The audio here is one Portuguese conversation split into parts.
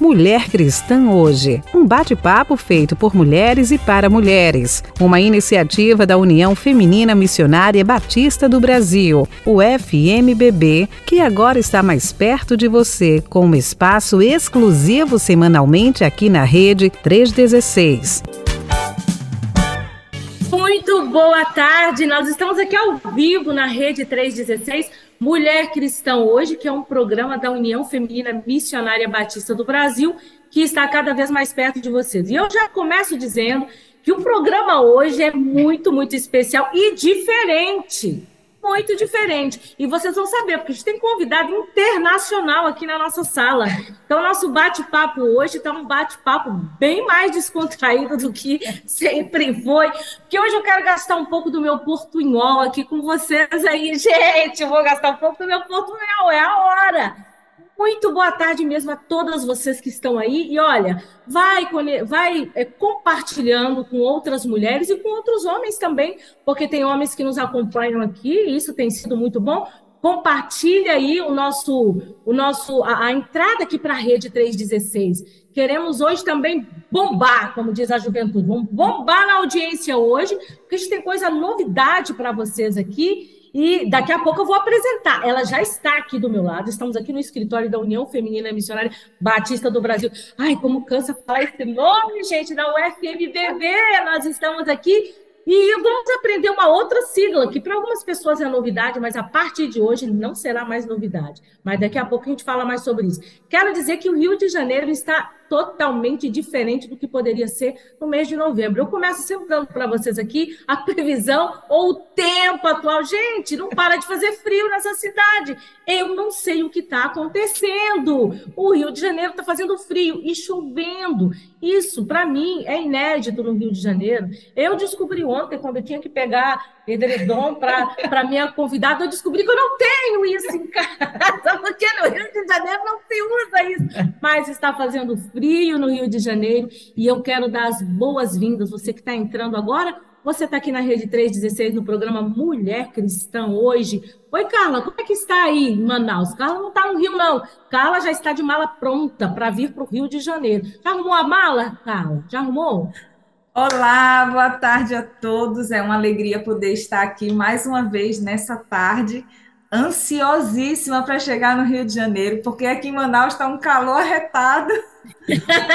Mulher Cristã Hoje, um bate-papo feito por mulheres e para mulheres, uma iniciativa da União Feminina Missionária Batista do Brasil, o FMBB, que agora está mais perto de você, com um espaço exclusivo semanalmente aqui na Rede 316. Muito boa tarde, nós estamos aqui ao vivo na Rede 316 Mulher Cristã Hoje, que é um programa da União Feminina Missionária Batista do Brasil, que está cada vez mais perto de vocês. E eu já começo dizendo que o programa hoje é muito, muito especial e diferente muito diferente. E vocês vão saber, porque a gente tem convidado internacional aqui na nossa sala. Então, nosso bate-papo hoje está um bate-papo bem mais descontraído do que sempre foi. Porque hoje eu quero gastar um pouco do meu portunhol aqui com vocês aí. Gente, vou gastar um pouco do meu portunhol, é a hora. Muito boa tarde mesmo a todas vocês que estão aí. E olha, vai, vai é, compartilhando com outras mulheres e com outros homens também, porque tem homens que nos acompanham aqui, e isso tem sido muito bom. Compartilha aí o nosso, o nosso, a, a entrada aqui para a rede 316. Queremos hoje também bombar, como diz a juventude. Vamos bombar na audiência hoje, porque a gente tem coisa novidade para vocês aqui. E daqui a pouco eu vou apresentar. Ela já está aqui do meu lado. Estamos aqui no escritório da União Feminina Missionária Batista do Brasil. Ai, como cansa falar esse nome, gente, da UFMBB. Nós estamos aqui e vamos aprender uma outra sigla, que para algumas pessoas é novidade, mas a partir de hoje não será mais novidade. Mas daqui a pouco a gente fala mais sobre isso. Quero dizer que o Rio de Janeiro está totalmente diferente do que poderia ser no mês de novembro. Eu começo sempre dando para vocês aqui a previsão ou o tempo atual. Gente, não para de fazer frio nessa cidade. Eu não sei o que está acontecendo. O Rio de Janeiro está fazendo frio e chovendo. Isso, para mim, é inédito no Rio de Janeiro. Eu descobri ontem, quando eu tinha que pegar edredom para minha convidada, eu descobri que eu não tenho isso em casa, porque no Rio de Janeiro não se usa isso. Mas está fazendo frio no Rio de Janeiro e eu quero dar as boas-vindas. Você que está entrando agora, você está aqui na Rede 316 no programa Mulher Cristã hoje. Oi, Carla, como é que está aí em Manaus? Carla não está no Rio, não. Carla já está de mala pronta para vir para o Rio de Janeiro. Já arrumou a mala, Carla? Já arrumou? Olá, boa tarde a todos. É uma alegria poder estar aqui mais uma vez nessa tarde, ansiosíssima para chegar no Rio de Janeiro, porque aqui em Manaus está um calor arretado,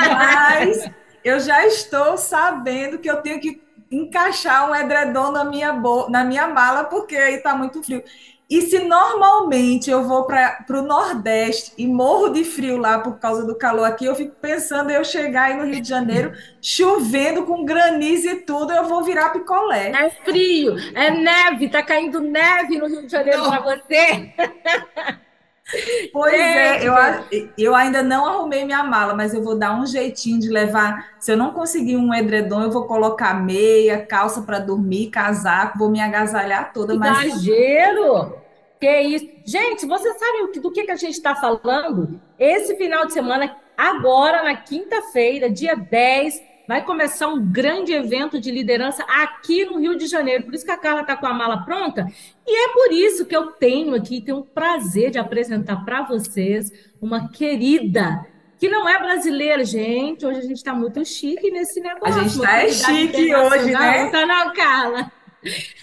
mas eu já estou sabendo que eu tenho que encaixar um edredom na minha, na minha mala, porque aí está muito frio. E se normalmente eu vou para o Nordeste e morro de frio lá por causa do calor aqui, eu fico pensando em eu chegar aí no Rio de Janeiro, chovendo com granizo e tudo, eu vou virar picolé. É frio, é neve, tá caindo neve no Rio de Janeiro para você. Pois é, eu, eu ainda não arrumei minha mala, mas eu vou dar um jeitinho de levar. Se eu não conseguir um edredom, eu vou colocar meia, calça para dormir, casaco, vou me agasalhar toda. Exagero! Mas... Que isso? Gente, você sabe do que, que a gente está falando? Esse final de semana, agora, na quinta-feira, dia 10, vai começar um grande evento de liderança aqui no Rio de Janeiro. Por isso que a Carla está com a mala pronta. E é por isso que eu tenho aqui, tenho o prazer de apresentar para vocês uma querida que não é brasileira, gente. Hoje a gente está muito chique nesse negócio. A gente está é chique hoje, né? Não tá não, Carla.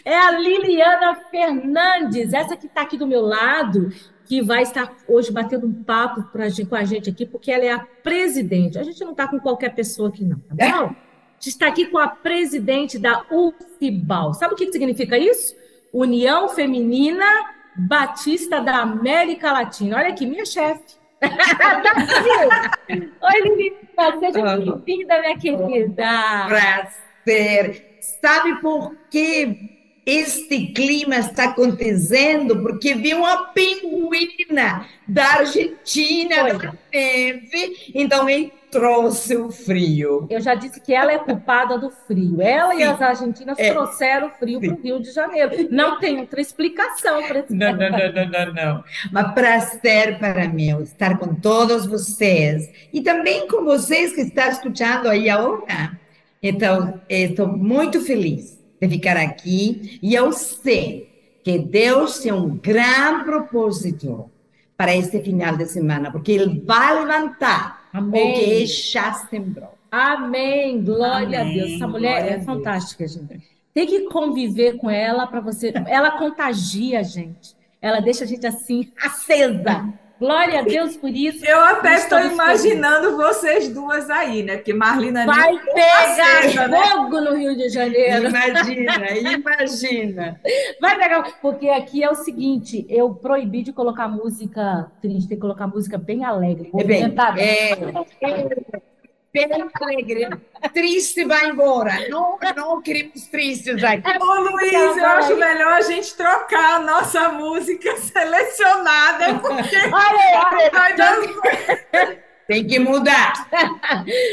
É a Liliana Fernandes, essa que está aqui do meu lado, que vai estar hoje batendo um papo pra, com a gente aqui, porque ela é a presidente. A gente não está com qualquer pessoa aqui, não, tá bom? A gente está aqui com a presidente da UFIBAL. Sabe o que significa isso? União Feminina Batista da América Latina. Olha aqui, minha chefe. Oi, Liliana, seja bem-vinda, minha querida. Prazer. Sabe por quê? Este clima está acontecendo porque vi uma pinguina da Argentina na neve, então ele trouxe o frio. Eu já disse que ela é culpada do frio. Ela Sim. e as argentinas é. trouxeram o frio para o Rio de Janeiro. Não tem outra explicação para isso. Não, não, não, não, não, não. Mas prazer para mim estar com todos vocês e também com vocês que estão escutando aí agora. Então, estou muito feliz de ficar aqui e eu sei que Deus tem um grande propósito para este final de semana, porque Ele vai levantar Amém. o que já sembrou. Amém. Glória Amém. a Deus. Essa mulher Glória é fantástica, gente. Tem que conviver com ela para você. Ela contagia a gente. Ela deixa a gente assim, acesa. Glória a Deus por isso. Eu até estou imaginando vocês duas aí, né? Porque Marlina Vai pegar acesa, né? fogo no Rio de Janeiro. Imagina, imagina. Vai pegar. Porque aqui é o seguinte: eu proibi de colocar música triste, tem que colocar música bem alegre, É bem, movimentada. Bem alegre. Triste vai embora. Não, não queremos tristes aqui. Ô, Luiz, eu acho melhor a gente trocar a nossa música selecionada, porque Olha, olha, vai dar Tem que mudar.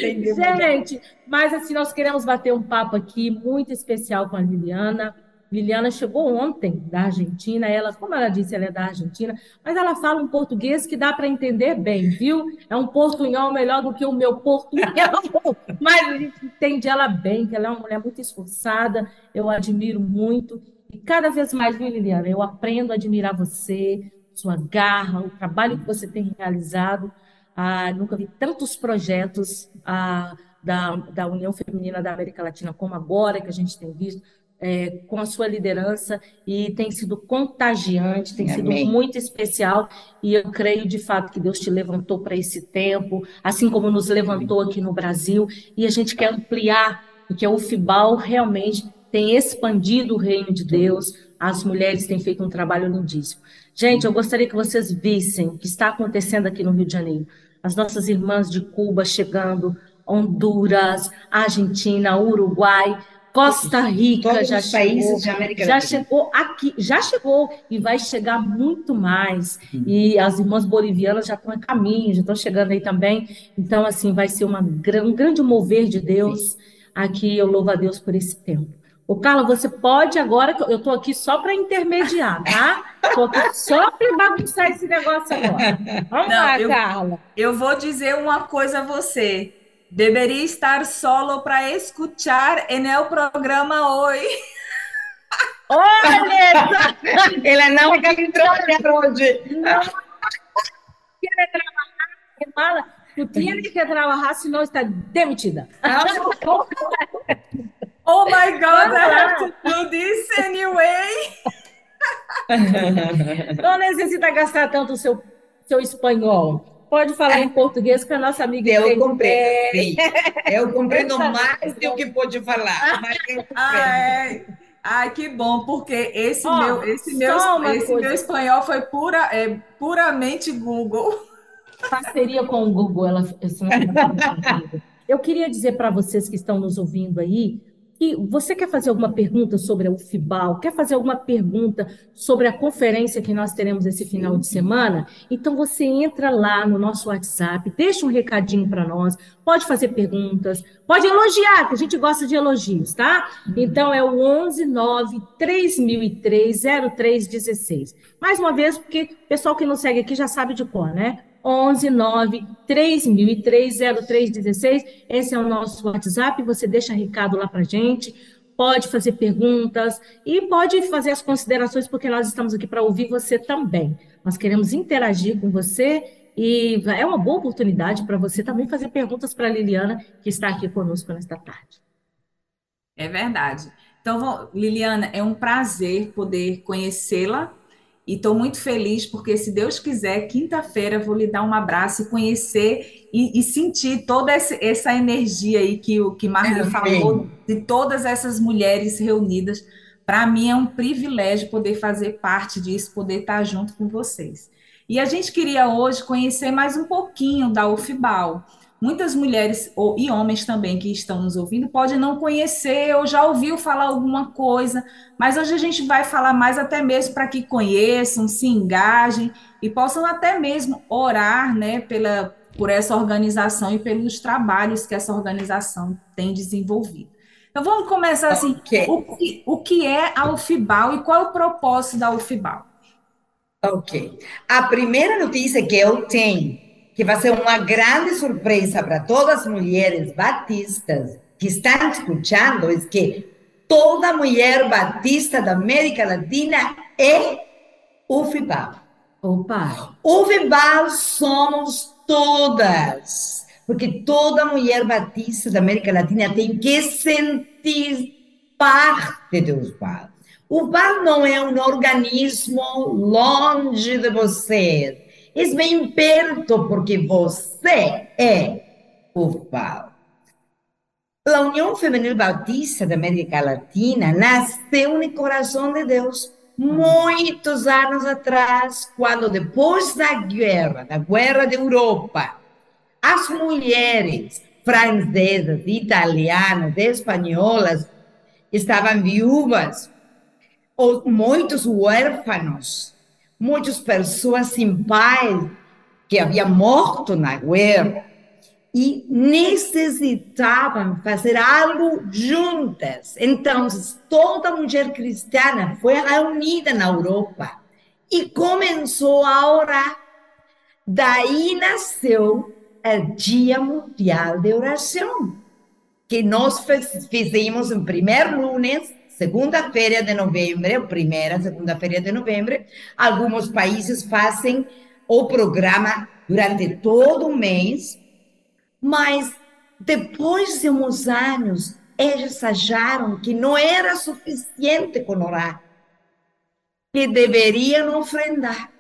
Tem que mudar. Gente, mas assim, nós queremos bater um papo aqui muito especial com a Liliana. Liliana chegou ontem da Argentina, ela, como ela disse, ela é da Argentina, mas ela fala um português que dá para entender bem, viu? É um portunhol melhor do que o meu portunhol, mas a gente entende ela bem, que ela é uma mulher muito esforçada, eu admiro muito. E cada vez mais, viu, Liliana, eu aprendo a admirar você, sua garra, o trabalho que você tem realizado. Ah, nunca vi tantos projetos ah, da, da União Feminina da América Latina como agora, que a gente tem visto, é, com a sua liderança, e tem sido contagiante, tem sido Amém. muito especial, e eu creio de fato que Deus te levantou para esse tempo, assim como nos levantou aqui no Brasil, e a gente quer ampliar, porque o FIBAL realmente tem expandido o reino de Deus, as mulheres têm feito um trabalho lindíssimo. Gente, eu gostaria que vocês vissem o que está acontecendo aqui no Rio de Janeiro. As nossas irmãs de Cuba chegando, Honduras, Argentina, Uruguai, Costa Rica Todos já os países chegou, de América já Latina. chegou aqui, já chegou e vai chegar muito mais. E as irmãs bolivianas já estão a caminho, já estão chegando aí também. Então, assim, vai ser uma, um grande mover de Deus. Aqui eu louvo a Deus por esse tempo. Ô, Carla, você pode agora, que eu estou aqui só para intermediar, tá? Estou aqui só para bagunçar esse negócio agora. Vamos Não, lá, eu- Carla. Eu vou dizer uma coisa a você. Deveria estar solo para escuchar en el programa hoje. Olha, Ela não quer trabalhar hoje. Mala, tu tienes que trabalhar, senão está demitida. Oh my God, I have to do this anyway. Não necessita gastar tanto o seu, seu espanhol. Pode falar em português com a nossa amiga. Eu. Sim. Eu compreendo mais do que pode falar. Mas eu Ah, compreendo. é. Ai, que bom, porque esse Ó, meu, esse meu, esse coisa. meu espanhol foi pura, é, puramente Google. Parceria com o Google. Ela, é Eu queria dizer para vocês que estão nos ouvindo aí que você quer fazer alguma pergunta sobre a UFIBAL, quer fazer alguma pergunta sobre a conferência que nós teremos esse final de semana? Então você entra lá no nosso WhatsApp, deixa um recadinho para nós, pode fazer perguntas, pode elogiar, que a gente gosta de elogios, tá? Então é o 11 9 3003 0316. Mais uma vez, porque o pessoal que nos segue aqui já sabe de cor, né? 11 9 3003 0316. Esse é o nosso WhatsApp. Você deixa recado lá para gente, pode fazer perguntas e pode fazer as considerações, porque nós estamos aqui para ouvir você também. Nós queremos interagir com você e é uma boa oportunidade para você também fazer perguntas para a Liliana, que está aqui conosco nesta tarde. É verdade. Então, Liliana, é um prazer poder conhecê-la e estou muito feliz porque, se Deus quiser, quinta-feira vou lhe dar um abraço e conhecer e, e sentir toda essa energia aí que o que Marli Amém. falou, de todas essas mulheres reunidas. Para mim é um privilégio poder fazer parte disso, poder estar junto com vocês. E a gente queria hoje conhecer mais um pouquinho da UFBAL. Muitas mulheres ou, e homens também que estão nos ouvindo podem não conhecer ou já ouviu falar alguma coisa, mas hoje a gente vai falar mais até mesmo para que conheçam, se engajem e possam até mesmo orar, né, pela, por essa organização e pelos trabalhos que essa organização tem desenvolvido. Então vamos começar assim, Ok. o que, o que é a UFBAL e qual é o propósito da UFBAL? Ok. A primeira notícia que eu tenho, que vai ser uma grande surpresa para todas as mulheres batistas que estão escutando, é que toda mulher batista da América Latina é UFIBAL. Opa! O Vival somos todas, porque toda mulher batista da América Latina tem que sentir parte do VAL. O VAL não é um organismo longe de você, é bem perto, porque você é o VAL. A União Feminil Bautista da América Latina nasceu no coração de Deus muitos anos atrás, quando depois da guerra, da guerra da Europa, as mulheres francesas, italianas, espanholas estavam viúvas, ou muitos huérfanos, muitas pessoas sem pai que haviam morto na guerra e necessitavam fazer algo juntas. Então, toda mulher cristã foi reunida na Europa e começou a orar. Daí nasceu o Dia Mundial de Oração, que nós fizemos em primeiro lunes, segunda-feira de novembro, primeira, segunda-feira de novembro. Alguns países fazem o programa durante todo o mês, mas depois de uns anos, eles acharam que não era suficiente com orar, que deveriam ofrendar,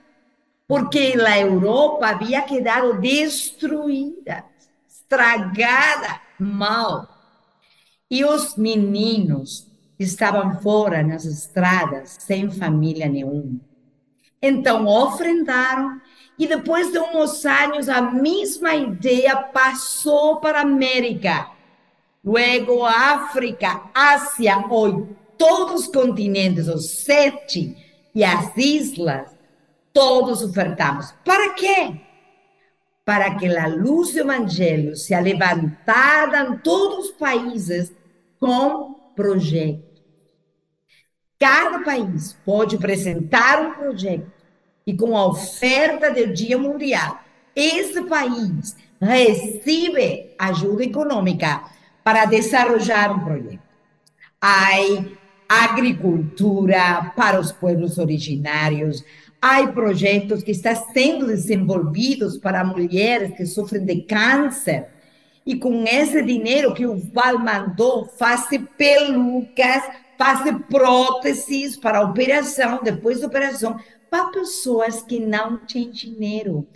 porque a Europa havia quedado destruída, estragada, mal. E os meninos estavam fora nas estradas, sem família nenhuma. Então, ofrendaram e depois de uns anos, a mesma ideia passou para a América, luego África, Ásia, hoje todos os continentes, os sete e as islas, todos ofertamos. Para quê? Para que a luz do Evangelho se levantada em todos os países com projeto. Cada país pode apresentar um projeto e com a oferta do Dia Mundial, esse país recebe ajuda econômica para desenvolver um projeto. Há agricultura para os povos originários, há projetos que estão sendo desenvolvidos para mulheres que sofrem de câncer. E com esse dinheiro que o Val mandou, faz pelucas, faz próteses para operação, depois da operação, para pessoas que não têm dinheiro.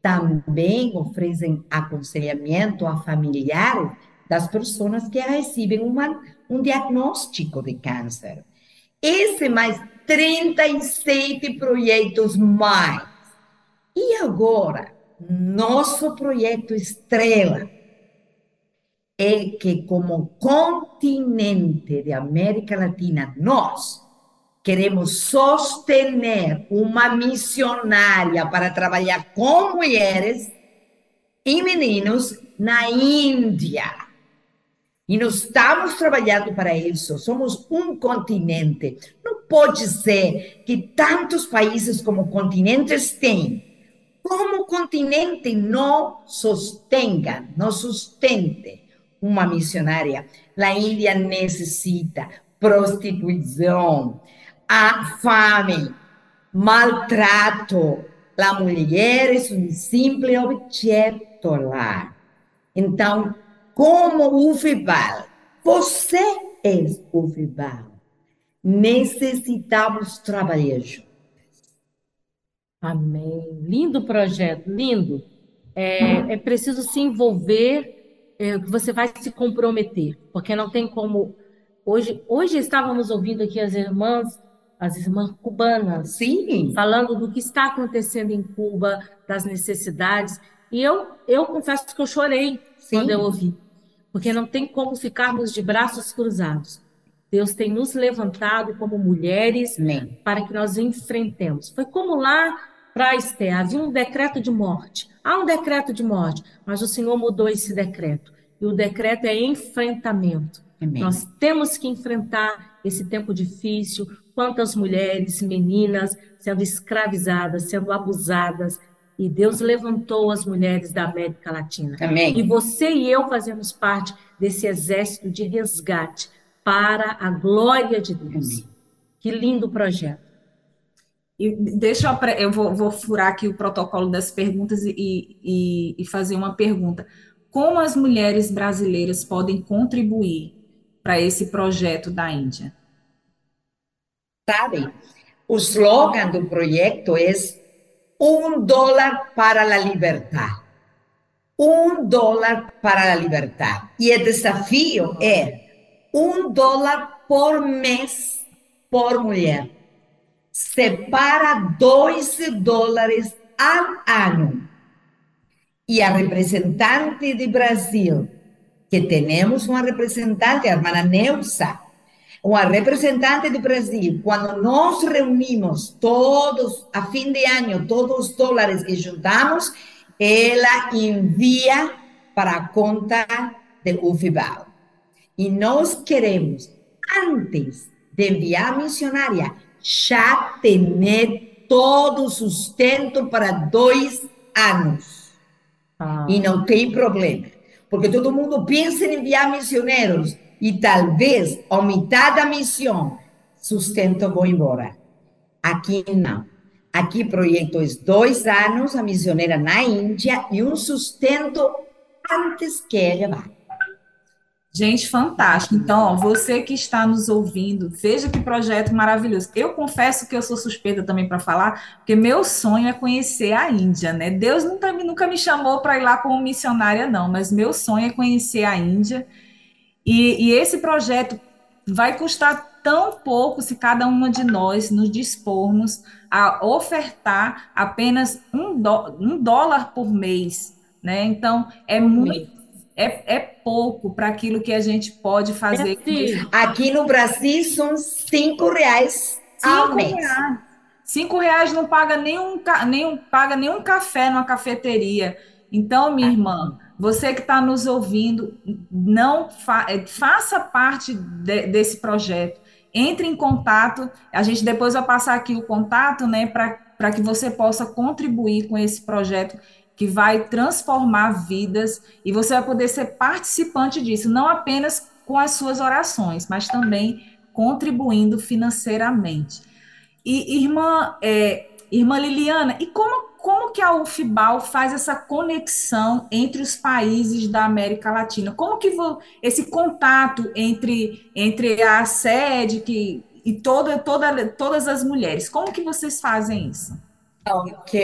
Também oferecem aconselhamento a familiares das pessoas que recebem uma, um diagnóstico de câncer. Esse mais 37 projetos mais. E agora, nosso projeto estrela é que, como continente de América Latina, nós Queremos sostener uma missionária para trabalhar com mulheres e meninos na Índia. E nós estamos trabalhando para isso. Somos um continente. Não pode ser que tantos países como continentes têm, como continente não sostenha, não sustente uma missionária. A Índia necessita prostituição, a fame, maltrato. A mulher é um simples objeto lá. Então, como o Fibal, você é o Fibal. Necessitamos trabalhar juntos. Amém. Lindo projeto, lindo. É, é preciso se envolver, você vai se comprometer, porque não tem como. Hoje, hoje estávamos ouvindo aqui as irmãs as irmãs cubanas, sim, falando do que está acontecendo em Cuba, das necessidades. E eu, eu confesso que eu chorei sim. quando eu ouvi, porque não tem como ficarmos de braços cruzados. Deus tem nos levantado como mulheres Amém. para que nós enfrentemos. Foi como lá para Esther, havia um decreto de morte. Há um decreto de morte, mas o Senhor mudou esse decreto. E o decreto é enfrentamento. Amém. Nós temos que enfrentar esse tempo difícil, quantas mulheres, meninas sendo escravizadas, sendo abusadas, e Deus levantou as mulheres da América Latina. Amém. E você e eu fazemos parte desse exército de resgate para a glória de Deus. Amém. Que lindo projeto. Deixa eu, eu vou, vou, furar aqui o protocolo das perguntas e, e, e fazer uma pergunta. Como as mulheres brasileiras podem contribuir para esse projeto da Índia? Sabe, o slogan do projeto é um dólar para a liberdade. Um dólar para a liberdade. E o desafio é um dólar por mês por mulher separa 12 dólares ao ano. E a representante de Brasil, que temos uma representante, a irmã Neusa, uma representante do Brasil, quando nós reunimos todos, a fim de ano, todos os dólares que juntamos, ela envia para a conta do UFIBAL. E nós queremos, antes de enviar a missionária, já ter todo o sustento para dois anos. Ah. E não tem problema. Porque todo mundo pensa em enviar missioneiros e talvez a metade da missão sustento vou embora. Aqui não. Aqui projeto é dois anos, a missioneira na Índia e um sustento antes que ela vá. Gente, fantástico. Então, ó, você que está nos ouvindo, veja que projeto maravilhoso. Eu confesso que eu sou suspeita também para falar, porque meu sonho é conhecer a Índia, né? Deus nunca, nunca me chamou para ir lá como missionária, não, mas meu sonho é conhecer a Índia. E, e esse projeto vai custar tão pouco se cada uma de nós nos dispormos a ofertar apenas um, dó, um dólar por mês, né? Então, é muito é, é pouco para aquilo que a gente pode fazer. É Aqui no Brasil são cinco reais cinco mês. Reais. Cinco reais não paga nenhum, nenhum, paga nenhum café numa cafeteria. Então, minha irmã, você que está nos ouvindo, não fa é, faça parte de, desse projeto. Entre em contato. A gente depois vai passar aqui o contato, né, para que você possa contribuir com esse projeto que vai transformar vidas e você vai poder ser participante disso, não apenas com as suas orações, mas também contribuindo financeiramente. E irmã, é, irmã Liliana, e como, como que a UFBAL faz essa conexão entre os países da América Latina? Como que esse contato entre, entre a sede que, e toda, toda, todas as mulheres, como que vocês fazem isso? Ok.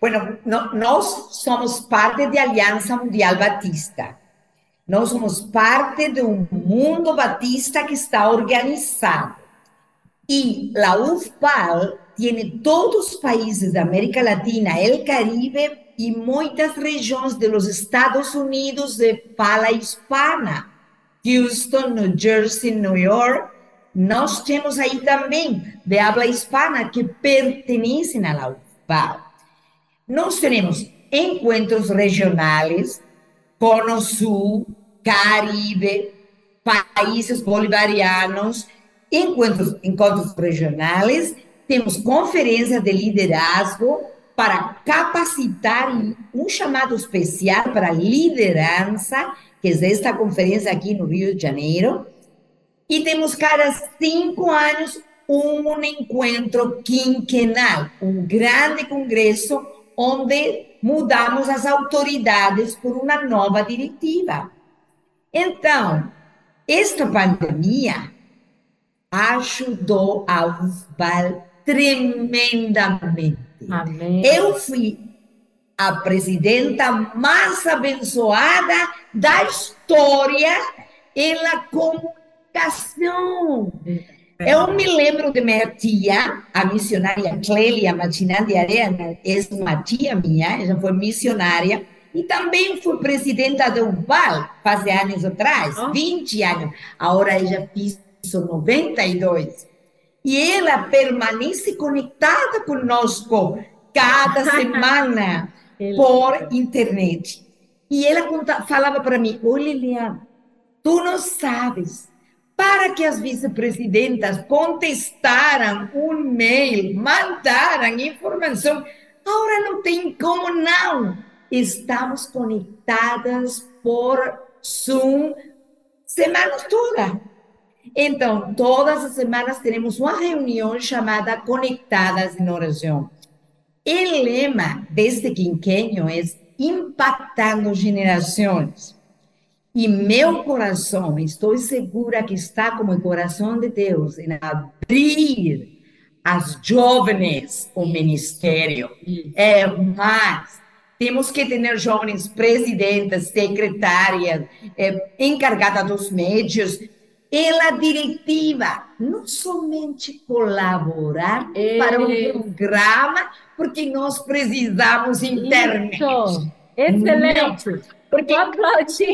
Bueno, no, nós somos parte da Aliança Mundial Batista. Somos parte de um mundo batista que está organizado. E a UFPAL tem todos os países da América Latina, o Caribe e muitas regiões dos Estados Unidos de fala hispana. Houston, New Jersey, New York. Nós temos aí também de habla hispana que pertencem à UFPAL. Nós temos encontros regionais, Cono Sul, Caribe, países bolivarianos, encontros, encontros regionais, temos conferência de liderazgo para capacitar um chamado especial para liderança, que é esta conferência aqui no Rio de Janeiro, e temos cada cinco anos um encontro quinquenal, um grande congresso onde mudamos as autoridades por uma nova diretiva. Então, esta pandemia ajudou a UFBAL tremendamente. Amém. Eu fui a presidenta mais abençoada da história na comunicação. Eu me lembro de minha tia, a missionária Clélia Machinandi Arena, é uma tia minha, ela foi missionária, e também foi presidenta do UBAL, faz anos atrás, oh. 20 anos. Agora ela fez 92. E ela permanece conectada conosco cada semana por internet. E ela falava para mim, olha, Liliana, tu não sabes para que as vice-presidentas contestaram um mail, mandaram informação. Agora não tem como não. Estamos conectadas por Zoom semanas toda. Então, todas as semanas teremos uma reunião chamada Conectadas em Oração. O lema deste quinquênio é impactando gerações. E meu coração, estou segura que está como o coração de Deus em abrir as jovens o ministério. É mais, temos que ter jovens presidentes, secretárias, é, encarregadas dos médios, ela diretiva, não somente colaborar é. para um programa, porque nós precisamos internet. Isso. Excelente. Porque,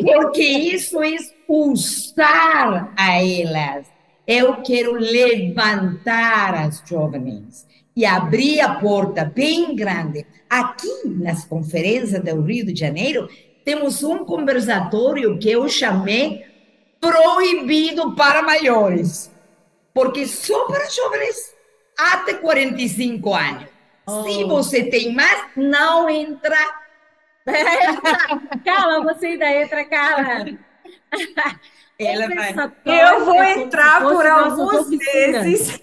porque isso é usar a elas. Eu quero levantar as jovens e abrir a porta bem grande. Aqui, nas conferências do Rio de Janeiro, temos um conversatório que eu chamei proibido para maiores, porque só para jovens até 45 anos. Oh. Se você tem mais, não entra. Calma, você ainda entra, cara. Ela vai. Eu vou entrar por alguns meses.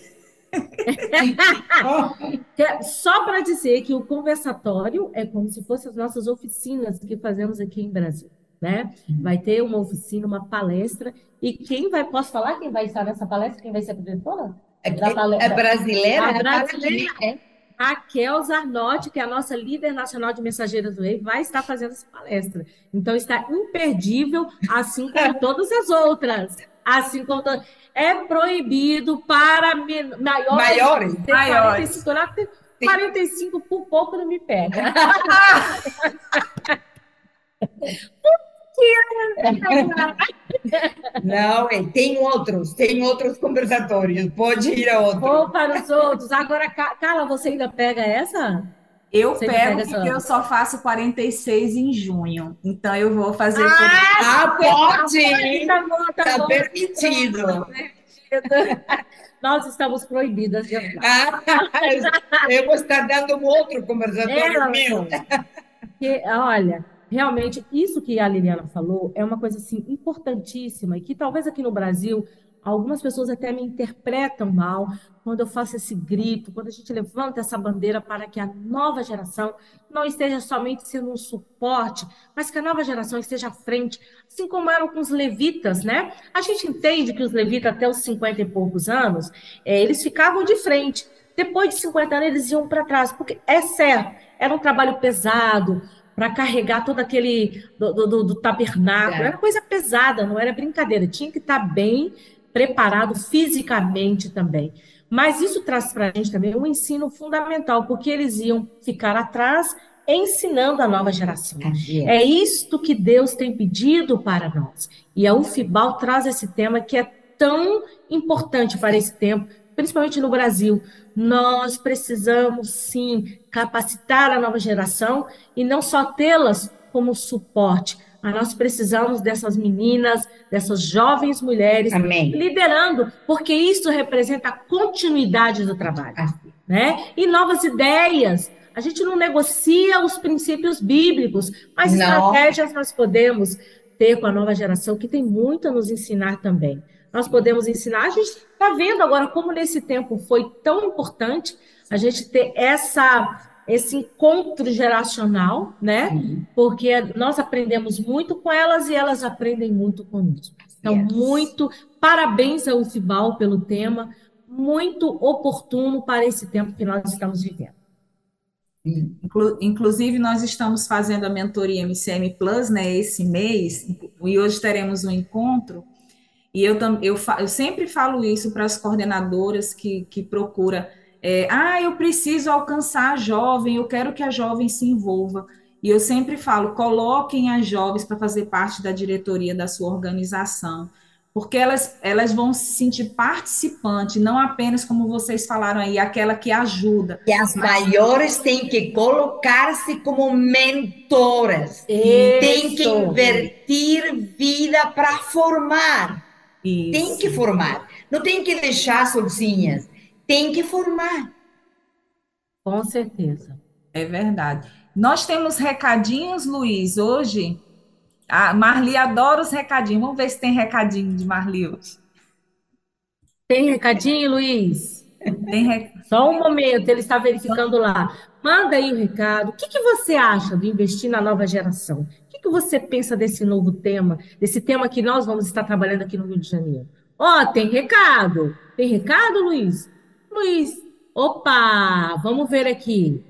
Só para dizer que o conversatório é como se fossem as nossas oficinas que fazemos aqui em Brasil né? Vai ter uma oficina, uma palestra. E quem vai, posso falar quem vai estar nessa palestra? Quem vai ser a apresentada? É, é brasileira? A brasileira. É. Raquel Zarnotti, que é a nossa líder nacional de mensageiras do rei, vai estar fazendo essa palestra. Então está imperdível, assim como todas as outras. Assim como todas. É proibido para maiores. Maiores. 45, maiores. 45 por pouco não me pega. Não, tem outros, tem outros conversatórios, pode ir a outros. Vou para os outros. Agora, Carla, você ainda pega essa? Eu você pego porque essa? eu só faço 46 em junho. Então eu vou fazer. Ah, ah pode! Tá bom, tá, tá bom. permitido. Nós estamos proibidas de. Ah, eu vou estar dando um outro conversatório meu. Que, olha, realmente, isso que a Liliana falou é uma coisa assim importantíssima e que talvez aqui no Brasil algumas pessoas até me interpretam mal quando eu faço esse grito, quando a gente levanta essa bandeira para que a nova geração não esteja somente sendo um suporte, mas que a nova geração esteja à frente, assim como eram com os levitas, né? A gente entende que os levitas até os 50 e poucos anos, é, eles ficavam de frente. Depois de 50 anos, eles iam para trás, porque é certo, era um trabalho pesado, para carregar todo aquele do, do, do tabernáculo. É. Era coisa pesada, não era brincadeira. Tinha que estar tá bem preparado fisicamente também. Mas isso traz para a gente também um ensino fundamental, porque eles iam ficar atrás ensinando a nova geração. É isto que Deus tem pedido para nós. E a UFIBAL traz esse tema que é tão importante para esse tempo, principalmente no Brasil. Nós precisamos sim capacitar a nova geração e não só tê-las como suporte, mas nós precisamos dessas meninas, dessas jovens mulheres Amém. liderando, porque isso representa a continuidade do trabalho, né? E novas ideias. A gente não negocia os princípios bíblicos, mas não. estratégias nós podemos ter com a nova geração que tem muito a nos ensinar também nós podemos ensinar. A gente está vendo agora como nesse tempo foi tão importante a gente ter essa esse encontro geracional, né? Sim. Porque nós aprendemos muito com elas e elas aprendem muito conosco. Então, yes. muito parabéns ao UFIBAL pelo tema, muito oportuno para esse tempo que nós estamos vivendo. Inclusive, nós estamos fazendo a mentoria MCM Plus, né, esse mês, e hoje teremos um encontro e eu, eu, eu sempre falo isso para as coordenadoras que, que procuram. É, ah, eu preciso alcançar a jovem, eu quero que a jovem se envolva. E eu sempre falo, coloquem as jovens para fazer parte da diretoria da sua organização, porque elas, elas vão se sentir participante, não apenas, como vocês falaram aí, aquela que ajuda. E as maiores têm que colocar-se como mentoras, Isso. têm que invertir vida para formar. Isso. Tem que formar. Não tem que deixar sozinhas. Tem que formar. Com certeza. É verdade. Nós temos recadinhos, Luiz, hoje. A Marli adora os recadinhos. Vamos ver se tem recadinho de Marli hoje. Tem recadinho, Luiz? Tem rec... Só um momento, ele está verificando lá. Manda aí o recado. O que, que você acha do investir na nova geração? Que, você pensa desse novo tema, desse tema que nós vamos estar trabalhando aqui no Rio de Janeiro? Ó, tem recado. Tem recado, Luiz? Luiz, opa, vamos ver aqui.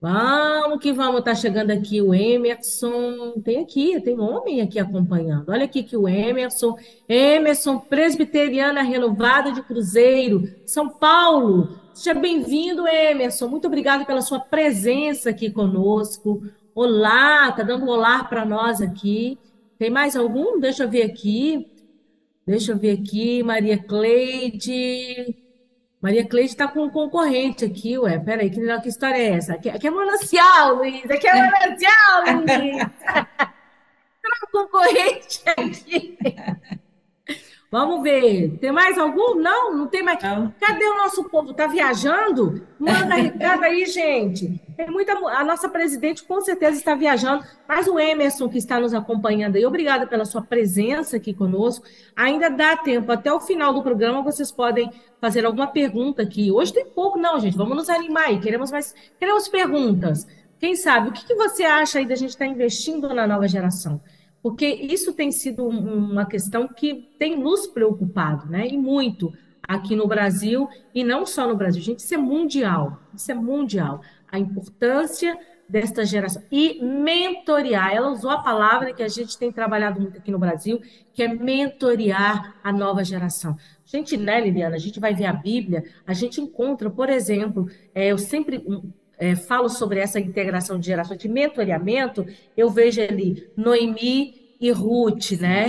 Vamos que vamos, tá chegando aqui o Emerson. Tem aqui, tem homem aqui acompanhando. Olha aqui que o Emerson, Emerson, presbiteriana renovada de Cruzeiro, São Paulo. Seja bem-vindo, Emerson. Muito obrigado pela sua presença aqui conosco. Olá, tá dando um olá para nós aqui. Tem mais algum? Deixa eu ver aqui. Deixa eu ver aqui, Maria Cleide. Maria Cleide está com um concorrente aqui, ué. Peraí, que, que história é essa? Aqui, aqui é manancial, Luiz. Aqui é manancial, Luiz. Tem um concorrente aqui. Vamos ver. Tem mais algum? Não, não tem mais. Não. Cadê o nosso povo? Tá viajando? Manda recado aí, gente. Tem muita. A nossa presidente com certeza está viajando, mas o Emerson que está nos acompanhando aí, obrigada pela sua presença aqui conosco. Ainda dá tempo, até o final do programa vocês podem fazer alguma pergunta aqui. Hoje tem pouco, não, gente. Vamos nos animar aí. Queremos mais. Queremos perguntas. Quem sabe, o que, que você acha aí da gente estar investindo na nova geração? Porque isso tem sido uma questão que tem nos preocupado, né? E muito aqui no Brasil, e não só no Brasil, gente, isso é mundial, isso é mundial. A importância desta geração. E mentorear, ela usou a palavra que a gente tem trabalhado muito aqui no Brasil, que é mentorear a nova geração. Gente, né, Liliana, a gente vai ver a Bíblia, a gente encontra, por exemplo, é, eu sempre é, falo sobre essa integração de gerações de mentoreamento, eu vejo ali Noemi e Ruth, né?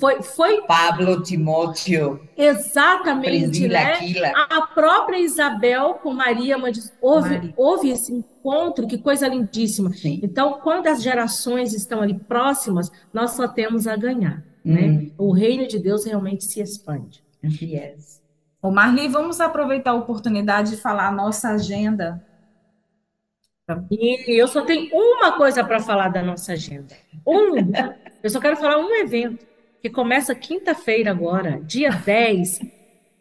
Foi, foi Pablo, Timóteo, exatamente, Priscila, né? Aquila. A própria Isabel com Maria, mas houve, Maria. houve esse encontro, que coisa lindíssima. Sim. Então, quando as gerações estão ali próximas, nós só temos a ganhar, né? Hum. O reino de Deus realmente se expande. Yes. Ô, Marli, vamos aproveitar a oportunidade de falar a nossa agenda. E eu só tenho uma coisa para falar da nossa agenda. Um, eu só quero falar um evento que começa quinta-feira agora, dia 10,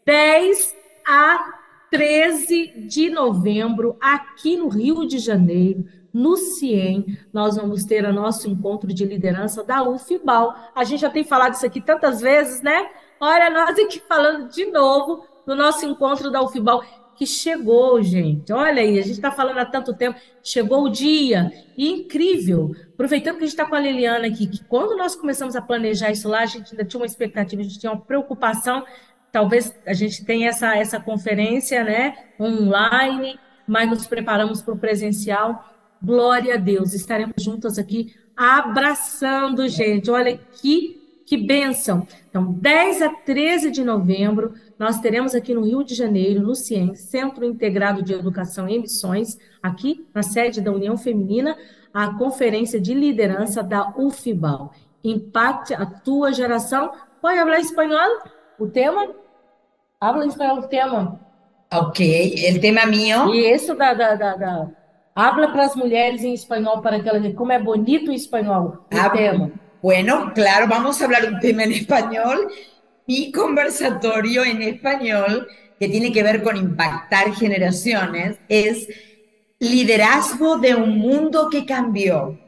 10 a 13 de novembro, aqui no Rio de Janeiro, no CIEM, nós vamos ter o nosso encontro de liderança da UFBAL. A gente já tem falado isso aqui tantas vezes, né? Olha, nós aqui falando de novo do nosso encontro da UFBAL, que chegou, gente. Olha aí, a gente está falando há tanto tempo, chegou o dia. E incrível, aproveitando que a gente está com a Liliana aqui, que quando nós começamos a planejar isso lá, a gente ainda tinha uma expectativa, a gente tinha uma preocupação. Talvez a gente tenha essa, essa conferência, né, online, mas nos preparamos para o presencial. Glória a Deus, estaremos juntas aqui abraçando, gente. Olha que que bênção! Então, 10 a 13 de novembro, nós teremos aqui no Rio de Janeiro, no CIEM, Centro Integrado de Educação e Missões, aqui na sede da União Feminina, a conferência de liderança da UFBAL. Impacte a tua geração. Pode falar espanhol? O tema? Habla espanhol o tema. Ok, el tema mío. E isso da, da, da, da... Habla para as mulheres em espanhol, para que elas vejam como é bonito o espanhol, o Ah, tema. Bueno, claro, vamos a hablar un tema en español. Mi conversatorio en español, que tiene que ver con impactar generaciones, es liderazgo de un mundo que cambió.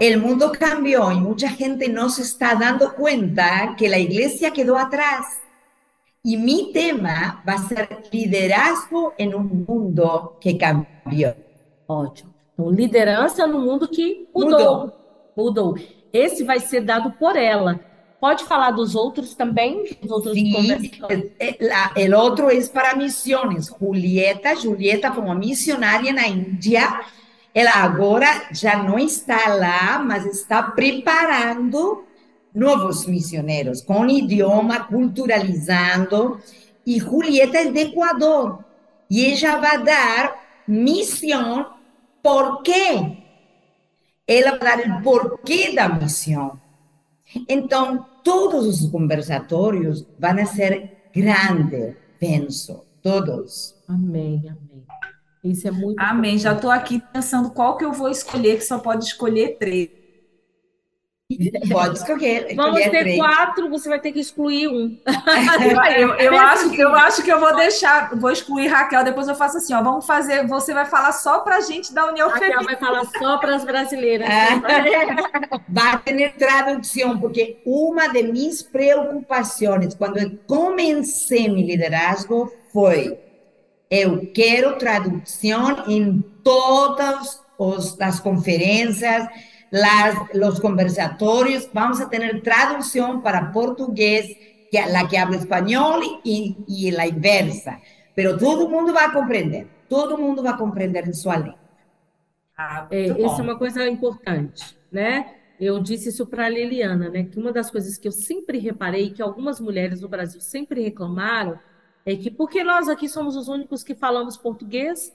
El mundo cambió y mucha gente no se está dando cuenta que la iglesia quedó atrás. Y mi tema va a ser liderazgo en un mundo que cambió. Ótimo. Então, liderança no mundo que mudou. Mudou. Esse vai ser dado por ela. Pode falar dos outros também? Dos outros Sí, el otro es para misiones. Julieta, Julieta como missionária na Índia, ela agora já não está lá, mas está preparando novos missioneros, com idioma, culturalizando. E Julieta é de Equador. E ela vai dar missão, por quê? Ela vai dar o porquê da missão. Então, todos os conversatórios vão ser grandes, penso, todos. Amém, amém. Isso é muito Amém. Já estou aqui pensando qual que eu vou escolher, que só pode escolher três. Pode escolher. Vamos ter três. quatro, você vai ter que excluir um. Eu, eu acho, que- eu acho que eu vou deixar, vou excluir Raquel, depois eu faço assim, ó, vamos fazer, você vai falar só pra gente da União Raquel Feminina. vai falar só para as brasileiras. Va a tener traducción, porque una de mis preocupaciones cuando comencé mi liderazgo fue, eu quero traducción en todas os- las conferencias, las, los conversatorios, vamos a tener traducción para portugués, que, la que habla español y, y la inversa, pero todo mundo va a comprender, todo mundo va a comprender en su lengua. Ah, É, essa é uma coisa importante, né? Eu disse isso para a Liliana, né? Que uma das coisas que eu sempre reparei, que algumas mulheres no Brasil sempre reclamaram, é que porque nós aqui somos os únicos que falamos português,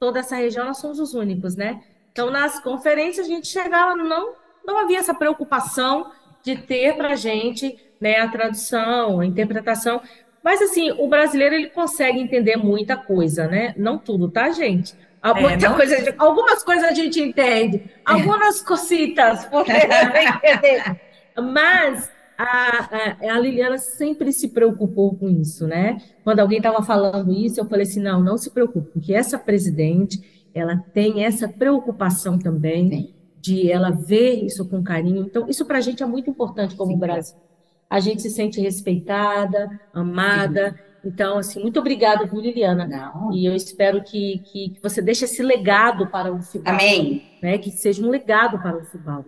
toda essa região nós somos os únicos, né? Então, nas conferências, a gente chegava, não, não havia essa preocupação de ter para a gente, né, a tradução, a interpretação. Mas, assim, o brasileiro, ele consegue entender muita coisa, né? Não tudo, tá, gente? É, não- coisa, algumas coisas a gente entende, algumas cositas, porque entender. Mas a, a, a Liliana sempre se preocupou com isso, né? Quando alguém estava falando isso, eu falei assim: não, não se preocupe, porque essa presidente, ela tem essa preocupação também Sim. de ela ver isso com carinho. Então, isso para a gente é muito importante como Sim, Brasil. A gente se sente respeitada, amada. Então, assim, muito obrigada, viu, Liliana? Não. E eu espero que, que, que você deixe esse legado para o Fibal, Amém. né? Que seja um legado para o Fibal.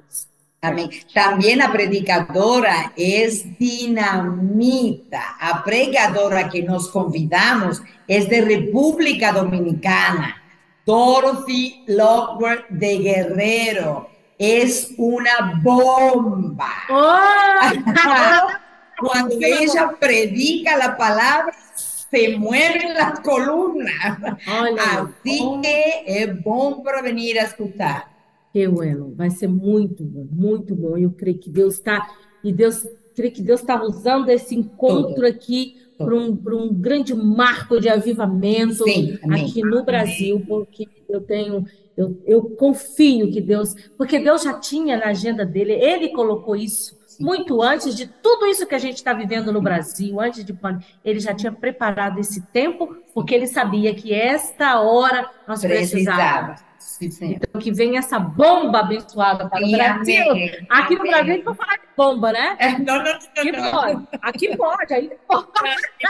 Amén. También la predicadora es dinamita. A pregadora que nos convidamos es de República Dominicana. Dorothy Lockwood de Guerrero. Es una bomba. Cuando ella predica la palabra, se mueven las columnas. Olha, Así que es bom para venir a escuchar. que bueno, vai ser muito bom, muito bom. Eu creio que Deus está e Deus, creio que Deus está usando esse encontro aqui. Para um, para um grande marco de avivamento Sim, aqui no Brasil, porque eu tenho, eu, eu confio que Deus, porque Deus já tinha na agenda dele, ele colocou isso Sim. muito antes de tudo isso que a gente está vivendo no Brasil, antes de pandemia, ele já tinha preparado esse tempo, porque ele sabia que esta hora nós precisávamos. Precisava. Sim. Então, que vem essa bomba abençoada para o Brasil. amém. Aqui no Amém. Brasil, a gente vai falar de bomba, né? É, Não, não, Aqui não, não. pode, aqui pode, aí pode,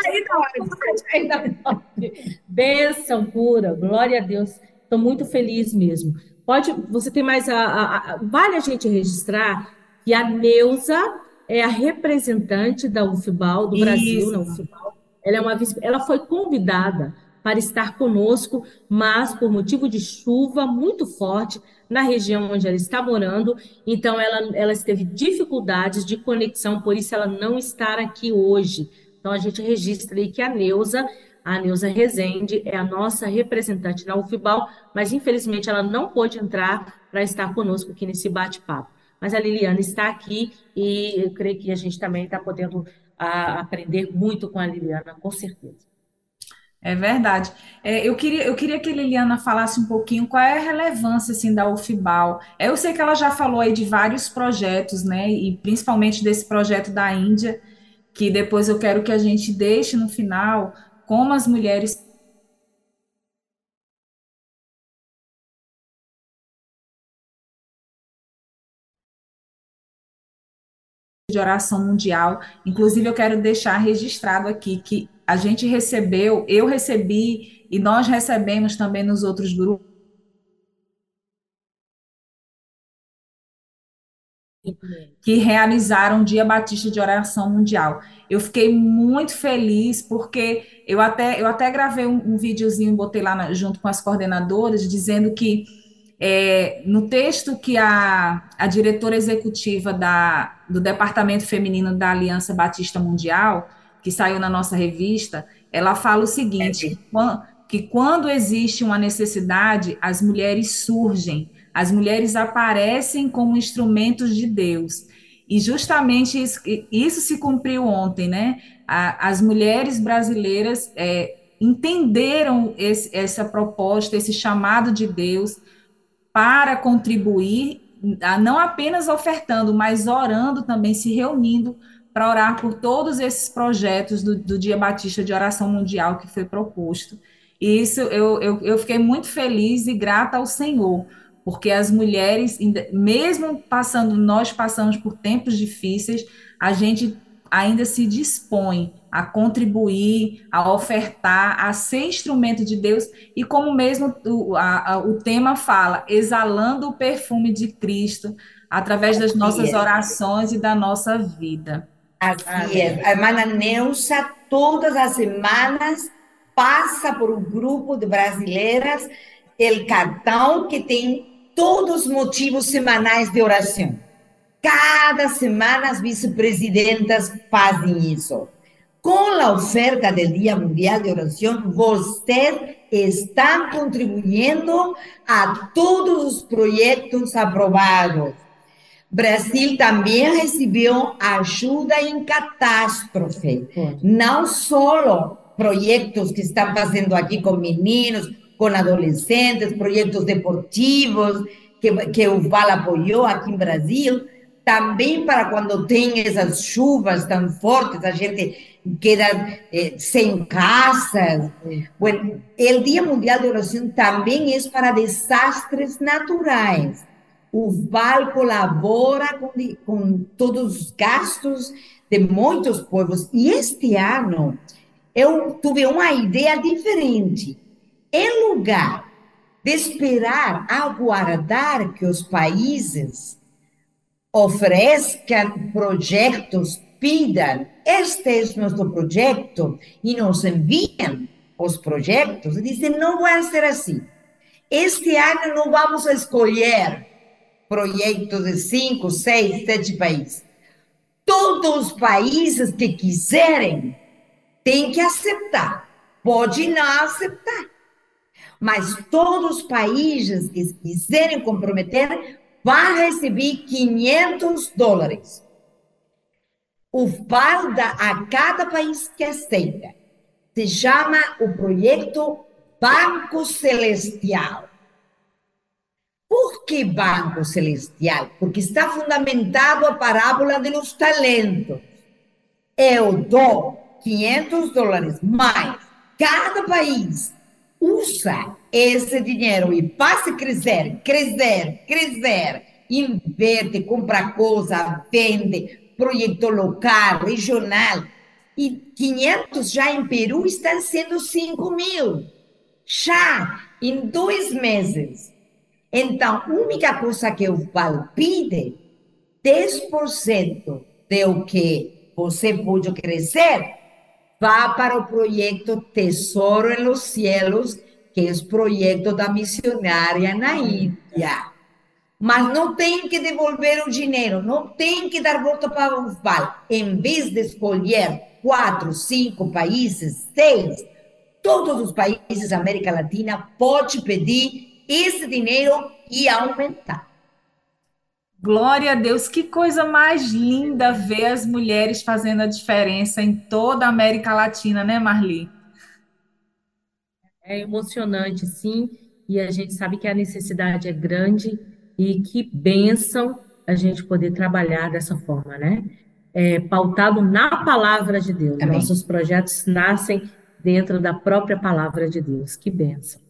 aí não pode, ainda pode. Bênção pura, glória a Deus. Estou muito feliz mesmo. Pode, você tem mais a, a- a- vale a gente registrar que a Neuza é a representante da UFBAL do Brasil, Isso. na UFBAL. Ela é uma ela foi convidada para estar conosco, mas por motivo de chuva muito forte na região onde ela está morando, então ela, ela teve dificuldades de conexão, por isso ela não está aqui hoje. Então a gente registra aí que a Neuza, a Neuza Rezende, é a nossa representante na UFBAL, mas infelizmente ela não pôde entrar para estar conosco aqui nesse bate-papo. Mas a Liliana está aqui e eu creio que a gente também está podendo ah, aprender muito com a Liliana, com certeza. É verdade. É, eu queria, eu queria que a Liliana falasse um pouquinho qual é a relevância assim, da UFBAL. É, Eu sei que ela já falou aí de vários projetos, né? E principalmente desse projeto da Índia, que depois eu quero que a gente deixe no final como as mulheres de oração mundial. Inclusive, eu quero deixar registrado aqui que a gente recebeu, eu recebi e nós recebemos também nos outros grupos que realizaram o Dia Batista de Oração Mundial. Eu fiquei muito feliz porque eu até, eu até gravei um, um videozinho, botei lá na- junto com as coordenadoras, dizendo que é, no texto que a, a diretora executiva da, do Departamento Feminino da Aliança Batista Mundial, que saiu na nossa revista, ela fala o seguinte: que quando existe uma necessidade, as mulheres surgem, as mulheres aparecem como instrumentos de Deus. E justamente isso, isso se cumpriu ontem, né? A- as mulheres brasileiras é, entenderam esse- essa proposta, esse chamado de Deus para contribuir não apenas ofertando, mas orando também, se reunindo para orar por todos esses projetos do, do, Dia Batista de Oração Mundial que foi proposto. E isso eu, eu, eu fiquei muito feliz e grata ao Senhor, porque as mulheres, mesmo passando, nós passamos por tempos difíceis, a gente ainda se dispõe a contribuir, a ofertar, a ser instrumento de Deus, e como mesmo o, a, o tema fala, exalando o perfume de Cristo através das nossas orações e da nossa vida. Assim é. A irmã Neuza, todas as semanas, passa por um grupo de brasileiras o cartão que tem todos os motivos semanais de oração. Cada semana as vice-presidentas fazem isso. Com a oferta do Dia Mundial de Oração, vocês estão contribuindo a todos os projetos aprovados. Brasil também recebeu ajuda em catástrofe, não só projetos que estão fazendo aqui com meninos, com adolescentes, projetos deportivos que, que o VAL apoiou aqui em Brasil, também para quando tem essas chuvas tão fortes, a gente queda eh, sem casa. Bueno, o Dia Mundial de Oração também é para desastres naturais. O VAL colabora com, com todos os gastos de muitos povos. E este ano eu tive uma ideia diferente. Em lugar de esperar aguardar que os países ofereçam projetos, pidam, este é nosso projeto, e nos enviam os projetos, e dizem, não vai ser assim. Este ano não vamos escolher projetos de cinco, seis, sete países. Todos os países que quiserem têm que aceitar. Pode não aceitar. Mas todos os países que quiserem comprometer vai receber 500 dólares. O falta a cada país que aceita se chama o projeto Banco Celestial. Por que Banco Celestial? Porque está fundamentado a parábola dos talentos. Eu dou 500 dólares, mas cada país usa esse dinheiro e passa a crescer, crescer, crescer, inverte, compra coisa, vende, projeto local, regional. E 500 já em Peru estão sendo 5 mil. Já em dois meses. Então, a única coisa que eu palpite, 10% do que você pode crescer, vá para o projeto Tesouro en los Cielos, que é o projeto da missionária na Índia. Mas não tem que devolver o dinheiro, não tem que dar volta para o VAL. Em vez de escolher quatro, cinco países, seis, todos os países da América Latina pode pedir esse dinheiro e aumentar. Glória a Deus, que coisa mais linda ver as mulheres fazendo a diferença em toda a América Latina, né, Marli? É emocionante, sim, e a gente sabe que a necessidade é grande e que bênção a gente poder trabalhar dessa forma, né? É, pautado na palavra de Deus. Amém. Nossos projetos nascem dentro da própria palavra de Deus. Que bênção.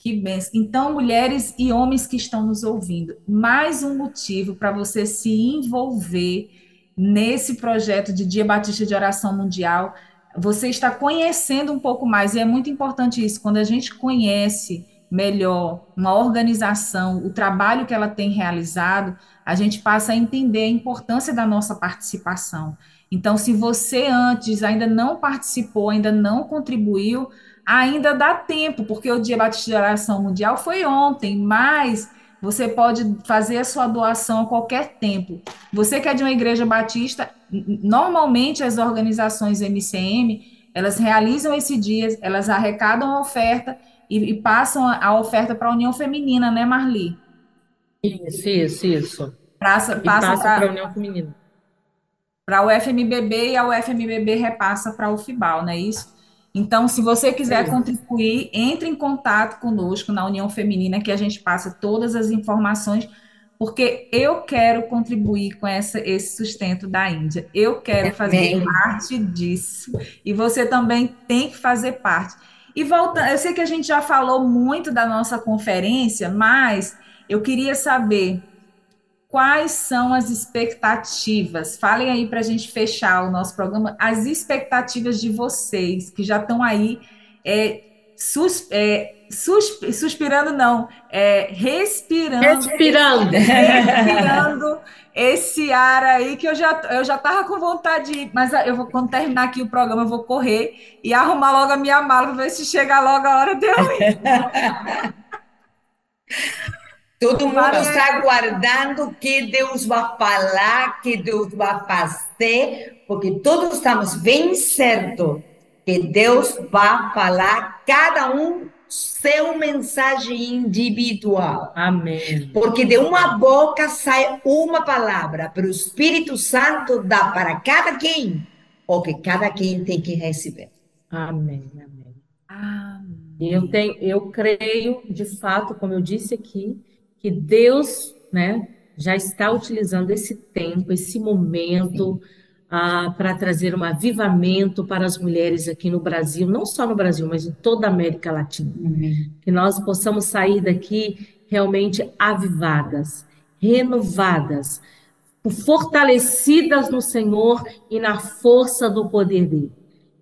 Que benção. Então, mulheres e homens que estão nos ouvindo, mais um motivo para você se envolver nesse projeto de Dia Batista de Oração Mundial. Você está conhecendo um pouco mais, e é muito importante isso, quando a gente conhece melhor uma organização, o trabalho que ela tem realizado, a gente passa a entender a importância da nossa participação. Então, se você antes ainda não participou, ainda não contribuiu, ainda dá tempo, porque o Dia Batista de Oração Mundial foi ontem, mas você pode fazer a sua doação a qualquer tempo. Você que é de uma igreja batista, normalmente as organizações MCM, elas realizam esse dia, elas arrecadam a oferta e, e passam a oferta para a União Feminina, né, Marli? Isso, isso, isso. Passa, passa, passa para a União Feminina. Para o FMBB e a UFMBB repassa para o FIBAL, não é isso? Então, se você quiser Sim. contribuir, entre em contato conosco na União Feminina, que a gente passa todas as informações porque eu quero contribuir com essa, esse sustento da Índia. Eu quero fazer Amém. parte disso. E você também tem que fazer parte. E voltando, eu sei que a gente já falou muito da nossa conferência, mas eu queria saber quais são as expectativas. Falem aí para a gente fechar o nosso programa, as expectativas de vocês que já estão aí é, sus, é, sus, suspirando, não, é, respirando, Respirando. respirando esse ar aí que eu já eu já estava com vontade de ir, mas eu vou quando terminar aqui o programa eu vou correr e arrumar logo a minha mala para ver se chega logo a hora de eu ir. Todo mundo está aguardando o que Deus vai falar, que Deus vai fazer, porque todos estamos bem certos que Deus vai falar cada um seu mensagem individual. Amém. Porque de uma boca sai uma palavra, para o Espírito Santo dá para cada quem o que cada quem tem que receber. Amém. Amém. E eu tenho, eu creio, de fato, como eu disse aqui, que Deus, né, já está utilizando esse tempo, esse momento, ah, para trazer um avivamento para as mulheres aqui no Brasil, não só no Brasil, mas em toda a América Latina. Que nós possamos sair daqui realmente avivadas, renovadas, fortalecidas no Senhor e na força do poder dele.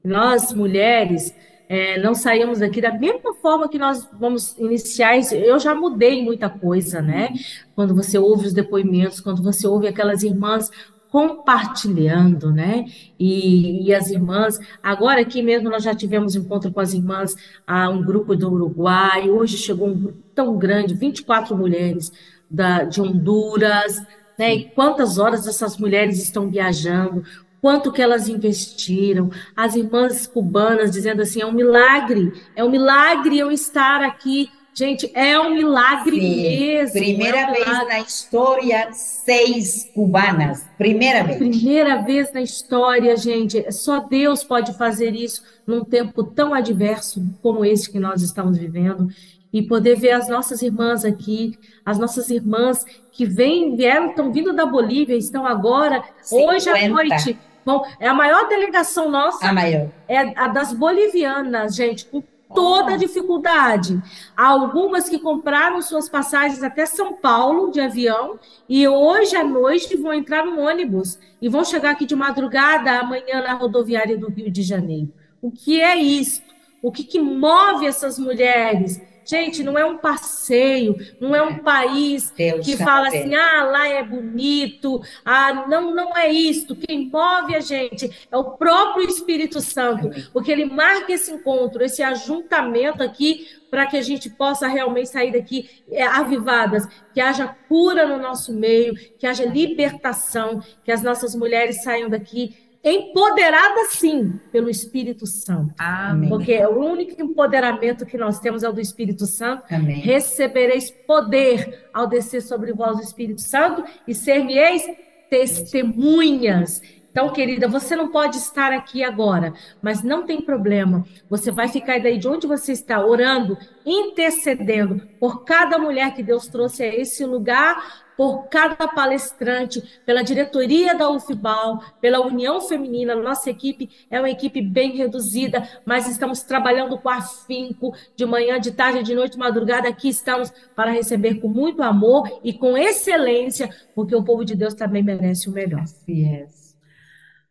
Nós, mulheres, é, não saímos daqui da mesma forma que nós vamos iniciar. Eu já mudei muita coisa, né? Quando você ouve os depoimentos, quando você ouve aquelas irmãs compartilhando, né? E, e as irmãs, agora aqui mesmo nós já tivemos encontro com as irmãs, ah, um grupo do Uruguai, hoje chegou um grupo tão grande, 24 mulheres da, de Honduras, né? E quantas horas essas mulheres estão viajando, quanto que elas investiram, as irmãs cubanas dizendo assim, é um milagre, é um milagre eu estar aqui. Gente, é um milagre Sim, mesmo. é Primeira um vez milagre. na história, seis cubanas. Primeira vez. Primeira vez na história, gente, só Deus pode fazer isso num tempo tão adverso como esse que nós estamos vivendo. E poder ver as nossas irmãs aqui, as nossas irmãs que vêm, vieram, estão vindo da Bolívia, estão agora, hoje à 50. noite. Bom, é a maior delegação nossa A maior. é a das bolivianas, gente, com toda a dificuldade. Há algumas que compraram suas passagens até São Paulo de avião e hoje à noite vão entrar no ônibus e vão chegar aqui de madrugada amanhã na rodoviária do Rio de Janeiro. O que é isso? O que, que move essas mulheres? Gente, não é um passeio, não é um país Deus que sabe. fala assim, ah, lá é bonito, ah, não, não é isto. Quem move a gente é o próprio Espírito Santo, porque ele marca esse encontro, esse ajuntamento aqui, para que a gente possa realmente sair daqui é, avivadas, que haja cura no nosso meio, que haja libertação, que as nossas mulheres saiam daqui empoderadas, sim, pelo Espírito Santo. amém. Porque o único empoderamento que nós temos é o do Espírito Santo. Amém. Recebereis poder ao descer sobre vós o Espírito Santo e ser-me-eis testemunhas. Então, querida, você não pode estar aqui agora, mas não tem problema. Você vai ficar daí de onde você está, orando, intercedendo por cada mulher que Deus trouxe a esse lugar, por cada palestrante, pela diretoria da UFBAL, pela União Feminina. Nossa equipe é uma equipe bem reduzida, mas estamos trabalhando com afinco, de manhã, de tarde, de noite, de madrugada. Aqui estamos para receber com muito amor e com excelência, porque o povo de Deus também merece o melhor. Yes.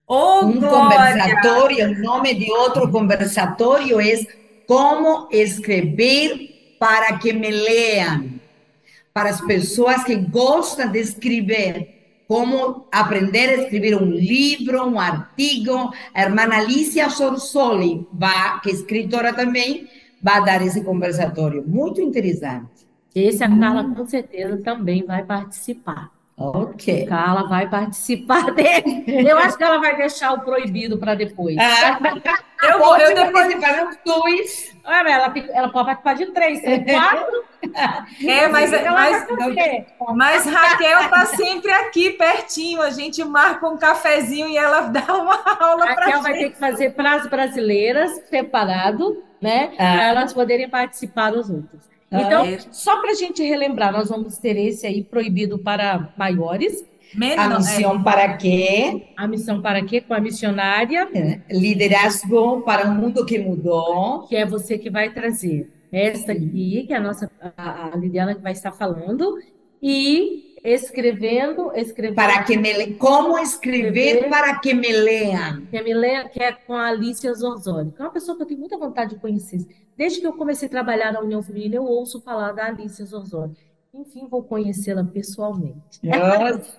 Ô, Um glória! conversatório, o nome de outro conversatório é Como Escrever para que me leam. Para as pessoas que gostam de escrever, como aprender a escrever um livro, um artigo. A irmã Alicia Sorsoli, vai, que é escritora também, vai dar esse conversatório. Muito interessante. Esse a Carla com certeza também vai participar. Ok. Carla vai participar dele. Eu acho que ela vai deixar o proibido para depois. Eu vou, eu depois. participar os dois. Olha, ela, ela pode participar de três, quatro. É, mas, mas, mas Raquel tá sempre aqui pertinho. A gente marca um cafezinho e ela dá uma aula para Raquel vai ter que fazer para as brasileiras separado, né? Ah. Para elas poderem participar dos outros. Então, só para a gente relembrar, nós vamos ter esse aí proibido para maiores. A Menor, missão para quê? A missão para quê? Com a missionária, Liderazgo para um mundo que mudou. que é você que vai trazer. Esta aqui, que é a nossa, a, a Liliana que vai estar falando, e escrevendo, escrevendo. Para que me le... Como escrever Escrever. para que me leam? Que, me lê, que é com a Alicia Zorzoli, que é uma pessoa que eu tenho muita vontade de conhecer. Desde que eu comecei a trabalhar na União Feminina, eu ouço falar da Alicia Zorzoli. Enfim, vou conhecê-la pessoalmente.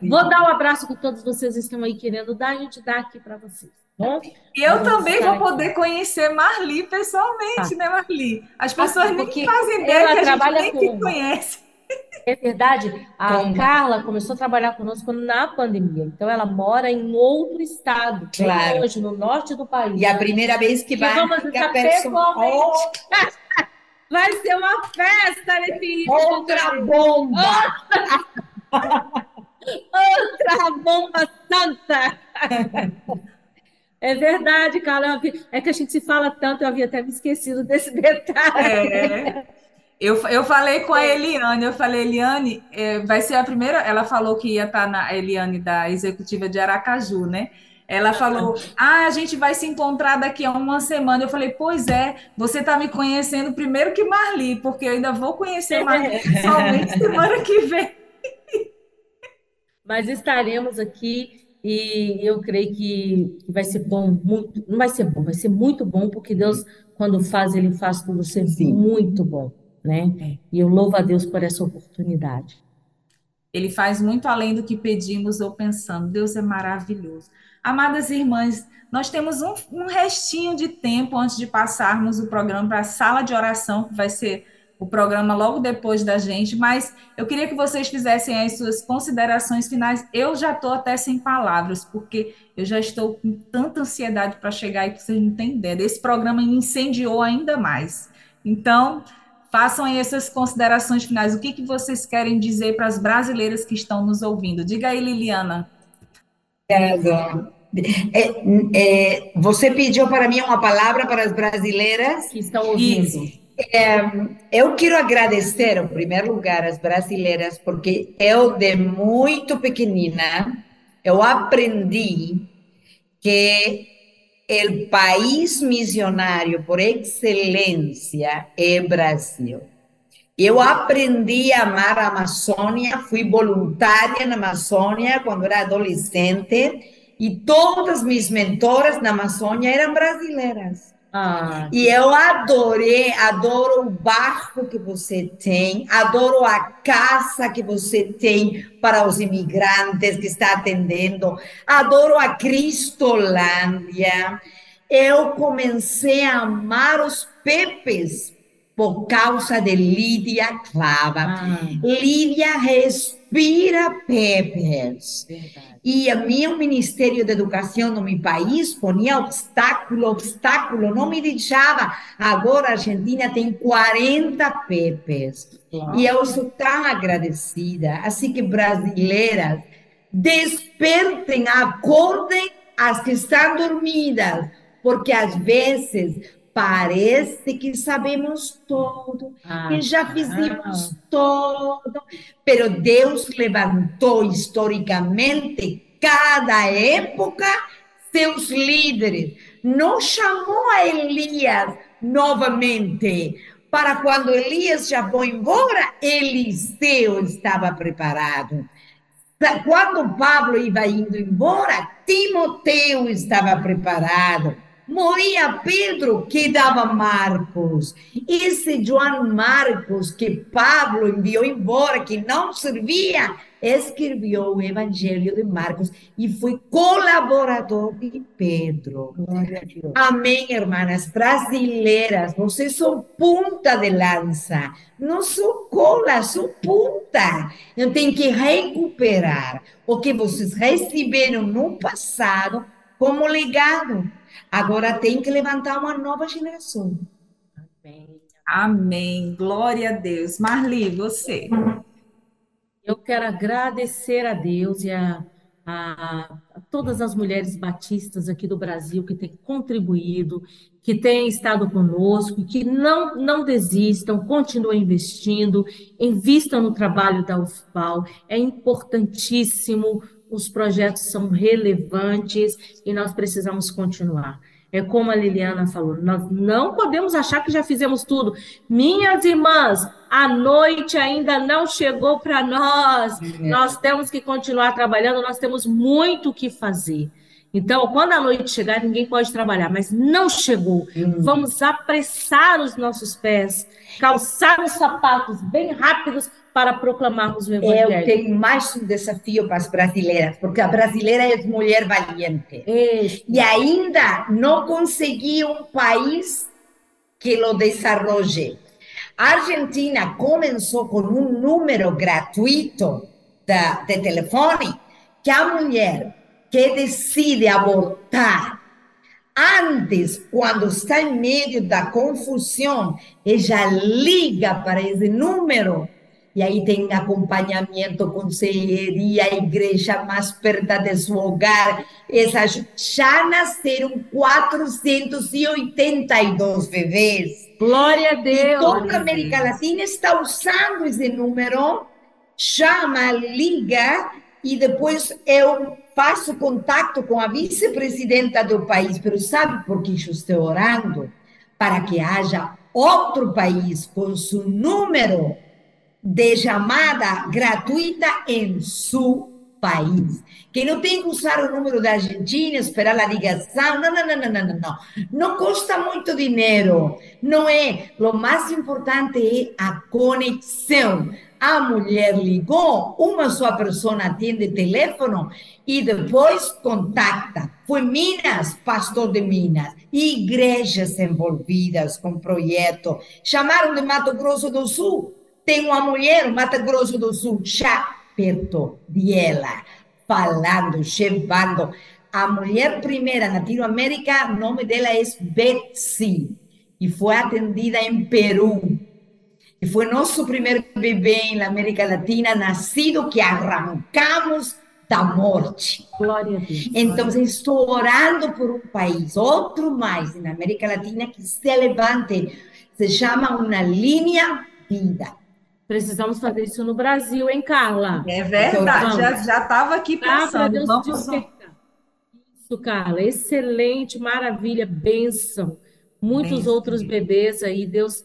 Vou dar um abraço que todos vocês estão aí querendo dar, a gente dá aqui para vocês. tá Bom, E eu também vou poder conhecer Marli pessoalmente, Tá. né, Marli? As pessoas nem porque fazem ideia que a gente nem com- te conhece. É verdade, a Como? Carla começou a trabalhar conosco na pandemia, então ela mora em outro estado, Claro. longe, no norte do país. E a primeira vez que vai vamos ficar pessoalmente. Oh, Vai ser uma festa nesse outra bomba! Outra bomba santa! É verdade, Carla. É que a gente se fala tanto, eu havia até me esquecido desse detalhe. É. Eu, eu falei com a Eliane, eu falei, Eliane, é, vai ser a primeira. Ela falou que ia estar na a Eliane da executiva de Aracaju, né? Ela falou: Ah, a gente vai se encontrar daqui a uma semana. Eu falei: Pois é, você está me conhecendo primeiro que Marli, porque eu ainda vou conhecer Marli somente semana que vem. Mas estaremos aqui e eu creio que vai ser bom, muito, não vai ser bom, vai ser muito bom, porque Deus, quando faz, Ele faz tudo ser Sim. muito bom, né? E eu louvo a Deus por essa oportunidade. Ele faz muito além do que pedimos ou pensamos. Deus é maravilhoso. Amadas irmãs, nós temos um, um restinho de tempo antes de passarmos o programa para a sala de oração, que vai ser o programa logo depois da gente, mas eu queria que vocês fizessem as suas considerações finais. Eu já estou até sem palavras, porque eu já estou com tanta ansiedade para chegar aí que vocês não têm ideia. Esse programa me incendiou ainda mais. Então, façam aí essas considerações finais. O que, que vocês querem dizer para as brasileiras que estão nos ouvindo? Diga aí, Liliana. Obrigado. É, é, você pediu para mim uma palavra para as brasileiras? Que estão ouvindo. Isso. Eu quero agradecer, em primeiro lugar, às brasileiras, porque eu, de muito pequenina, eu aprendi que o país missionário por excelência é Brasil. Eu aprendi a amar a Amazônia, fui voluntária na Amazônia quando era adolescente, e todas minhas mentoras na Amazônia eram brasileiras. Ah, E eu adorei, adoro o barco que você tem, adoro a casa que você tem para os imigrantes que está atendendo, adoro a Cristolândia. Eu comecei a amar os Pepes por causa de Lídia Clava. ah, Lídia respira Pepes. verdade. E o meu Ministério de Educação no meu país ponia obstáculo, obstáculo, não me deixava. Agora a Argentina tem 40 PEPs. E eu sou tão agradecida. Assim que brasileiras, despertem, acordem as que estão dormidas, porque às vezes parece que sabemos tudo, Ah, que já fizemos tudo, pero Deus levantou historicamente cada época seus líderes. Não chamou a Elias novamente para quando Elias já foi embora, Eliseu estava preparado. Quando Pablo ia indo embora, Timoteu estava preparado. Moria Pedro, que dava Marcos. Esse João Marcos que Pablo enviou embora, que não servia, escreveu o Evangelho de Marcos e foi colaborador de Pedro. Amém, irmãs brasileiras. Vocês são ponta de lança. Não sou cola, sou ponta. Eu tenho que recuperar o que vocês receberam no passado como legado. Agora tem que levantar uma nova geração. Amém. Amém. Glória a Deus. Marli, você. Eu quero agradecer a Deus e a, a, a todas as mulheres batistas aqui do Brasil que têm contribuído, que têm estado conosco, que não, não desistam, continuem investindo, invistam no trabalho da UFPAL. É importantíssimo, os projetos são relevantes e nós precisamos continuar. É como a Liliana falou, nós não podemos achar que já fizemos tudo. Minhas irmãs, a noite ainda não chegou para nós. É. Nós temos que continuar trabalhando, nós temos muito o que fazer. Então, quando a noite chegar, ninguém pode trabalhar, mas não chegou. Hum. Vamos apressar os nossos pés, calçar os sapatos bem rápidos para proclamarmos o Evangelho. Eu tenho mais um desafio para as brasileiras, porque a brasileira é mulher valiente. Isso. E ainda não consegui um país que lo desarrolle. A Argentina começou com um número gratuito de, de telefone que a mulher que decide abortar antes, quando está em meio da confusão, ela liga para esse número e aí tem acompanhamento, conselheria, igreja mais perto de seu hogar. Essas já nasceram 482 bebês. Glória a Deus! E toda a América Latina está usando esse número, chama, liga, e depois eu faço contato com a vice-presidenta do país. Mas sabe por que eu estou orando? Para que haja outro país com seu número de chamada gratuita em seu país. Que não tem que usar o número da Argentina, esperar a ligação. Não, não, não, não, não, não. Não custa muito dinheiro. Não é. O mais importante é a conexão. A mulher ligou, uma só pessoa atende telefone e depois contacta. Foi Minas, pastor de Minas, igrejas envolvidas com projeto. Chamaram de Mato Grosso do Sul, tem uma mulher, Mato Grosso do Sul, já perto de ela, falando, levando. A mulher primeira na Latinoamérica, o nome dela é Betsy, e foi atendida em Peru. E foi nosso primeiro bebê na América Latina, nascido que arrancamos da morte. Glória a Deus. Então, estou orando por um país, outro mais na América Latina, que se levante. Se chama uma linha vida. Precisamos fazer isso no Brasil, hein, Carla? É verdade, então, já estava aqui pensando. Vamos despertar. Isso, Carla, excelente, maravilha, bênção. Muitos bênção. outros bebês aí, Deus.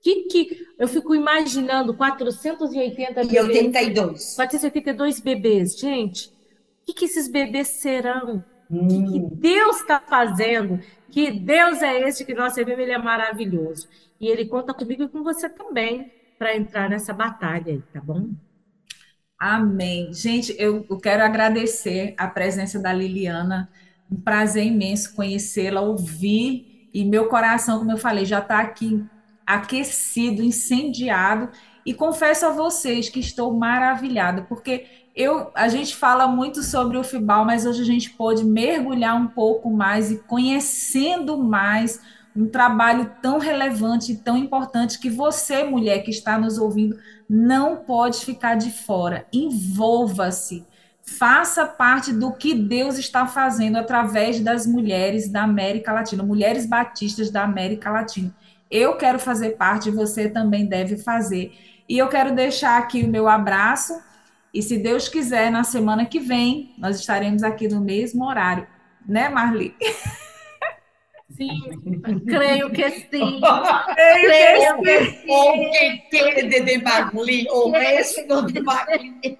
Que, que eu fico imaginando 480 bebês. E 82. 482 bebês. Gente, o que, que esses bebês serão? O que, que hum. Deus está fazendo? Que Deus é esse que nós servimos, ele é maravilhoso. E ele conta comigo e com você também para entrar nessa batalha aí, tá bom? Amém. Gente, eu, quero agradecer a presença da Liliana. Um prazer imenso conhecê-la, ouvir. E meu coração, como eu falei, já está aqui aquecido, incendiado. E confesso a vocês que estou maravilhada, porque eu, a gente fala muito sobre o FIBAL, mas hoje a gente pode mergulhar um pouco mais e conhecendo mais um trabalho tão relevante e tão importante que você, mulher que está nos ouvindo, não pode ficar de fora. Envolva-se. Faça parte do que Deus está fazendo através das mulheres da América Latina, mulheres batistas da América Latina. Eu quero fazer parte, você também deve fazer. E eu quero deixar aqui o meu abraço. E se Deus quiser, na semana que vem, nós estaremos aqui no mesmo horário. Né, Marli? Sim, creio que sim. creio que sim. O que quede de Magli, o resto de Magli.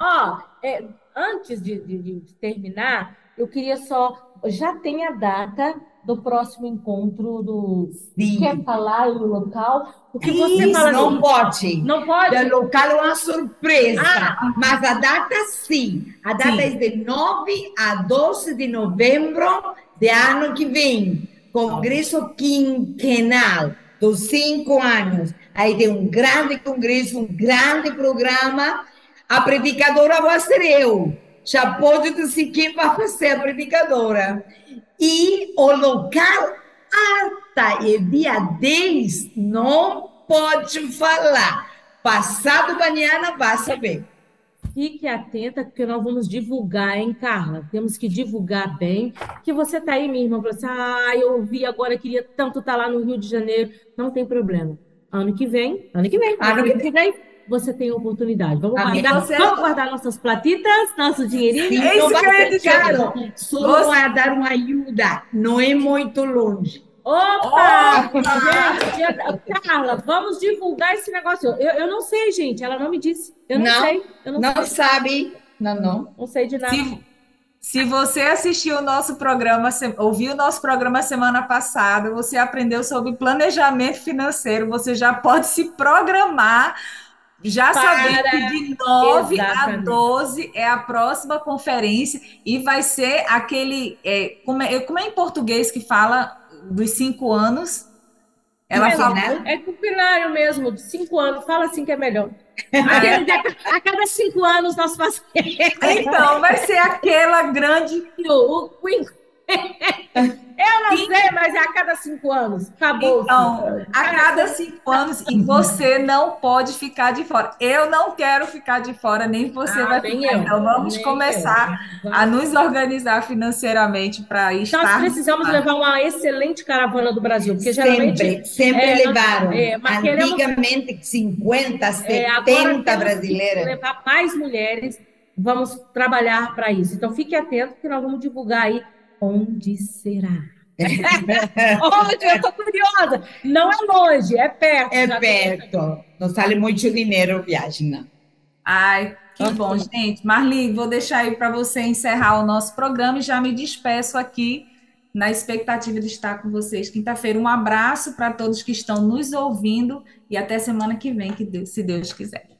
Ó, é, antes de, de, de, terminar, eu queria só. Já tem a data do próximo encontro do. Sim. Quer falar o local? O que você Isso, fala? Não assim, pode. Não pode? O local é uma surpresa. Ah. Mas a data sim. A data sim. é de 9 a 12 de novembro de ano que vem, congresso quinquenal dos cinco anos. Aí tem um grande congresso, um grande programa. A predicadora vai ser eu. Já pode dizer quem vai fazer a predicadora. E o local alta e dia 10 não pode falar. Passado amanhã vai saber. fique atenta, porque nós vamos divulgar, hein, Carla? Temos que divulgar bem. Que você tá aí, minha irmã, falou assim: ah, eu ouvi agora, queria tanto estar tá lá no Rio de Janeiro. Não tem problema. Ano que vem, ano que vem, ano que vem, você tem oportunidade. Vamos guardar, você... vamos guardar nossas platitas, nosso dinheirinho. Sim, é isso que eu ia dizer. Só você... dar uma ajuda, não é muito longe. Opa! Gente, Carla, vamos divulgar esse negócio. Eu, eu não sei, gente. Ela não me disse. Eu não, não sei. Eu não, não sei. sabe. Não, não. Não sei de nada. Se, se você assistiu o nosso programa, ouviu o nosso programa semana passada, você aprendeu sobre planejamento financeiro, você já pode se programar já Para... sabendo que de 9 Exatamente. a 12 é a próxima conferência e vai ser aquele. É, como, é, como é em português que fala dos cinco anos. Ela é. É cupinário mesmo, de cinco anos. Fala assim que é melhor. a cada cinco anos nós fazemos. Então, vai ser aquela grande. O, o, eu não sei, mas é a cada cinco anos. Acabou. Então, a cada cinco anos, e você não pode ficar de fora. Eu não quero ficar de fora, nem você ah, vai ficar. Eu. Então, vamos nem começar eu. a nos organizar financeiramente para estar. Nós precisamos levar uma excelente caravana do Brasil, porque geralmente. Sempre, sempre é, levaram. É, Antigamente, queremos, 50, 70 é, brasileiras. Levar mais mulheres. Vamos trabalhar para isso. Então, fique atento que nós vamos divulgar aí onde será? onde? Eu estou curiosa. Não é longe, é perto. É perto. Não sale muito dinheiro a viagem, não. Ai, que bom, gente. Marli, vou deixar aí para você encerrar o nosso programa e já me despeço aqui na expectativa de estar com vocês quinta-feira. Um abraço para todos que estão nos ouvindo e até semana que vem, que Deus, se Deus quiser.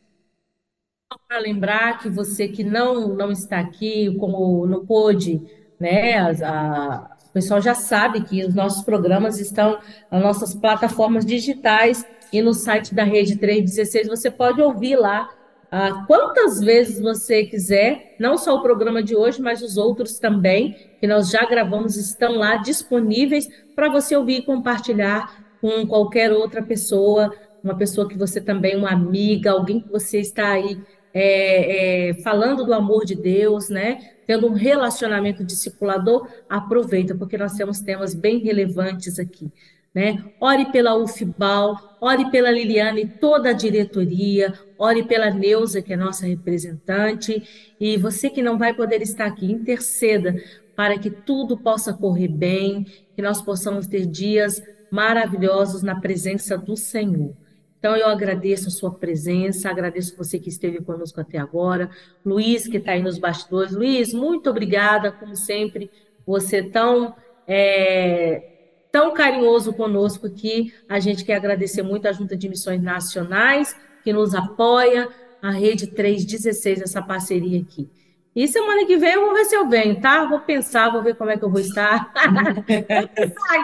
Para lembrar que você que não não está aqui, como não pôde né? A, o pessoal já sabe que os nossos programas estão nas nossas plataformas digitais e no site da Rede 316 você pode ouvir lá ah, quantas vezes você quiser, não só o programa de hoje, mas os outros também, que nós já gravamos, estão lá disponíveis para você ouvir e compartilhar com qualquer outra pessoa, uma pessoa que você também, uma amiga, alguém que você está aí é, é, falando do amor de Deus, né? Tendo um relacionamento discipulador, aproveita, porque nós temos temas bem relevantes aqui. Né? Ore pela UFBAL, ore pela Liliane e toda a diretoria, ore pela Neuza, que é nossa representante, e você que não vai poder estar aqui, interceda para que tudo possa correr bem, que nós possamos ter dias maravilhosos na presença do Senhor. Então, eu agradeço a sua presença, agradeço você que esteve conosco até agora, Luiz, que está aí nos bastidores. Luiz, muito obrigada, como sempre, você tão, é, tão carinhoso conosco aqui. A gente quer agradecer muito à Junta de Missões Nacionais, que nos apoia, a Rede 316, essa parceria aqui. E semana que vem eu vou ver se eu venho, tá? Vou pensar, vou ver como é que eu vou estar.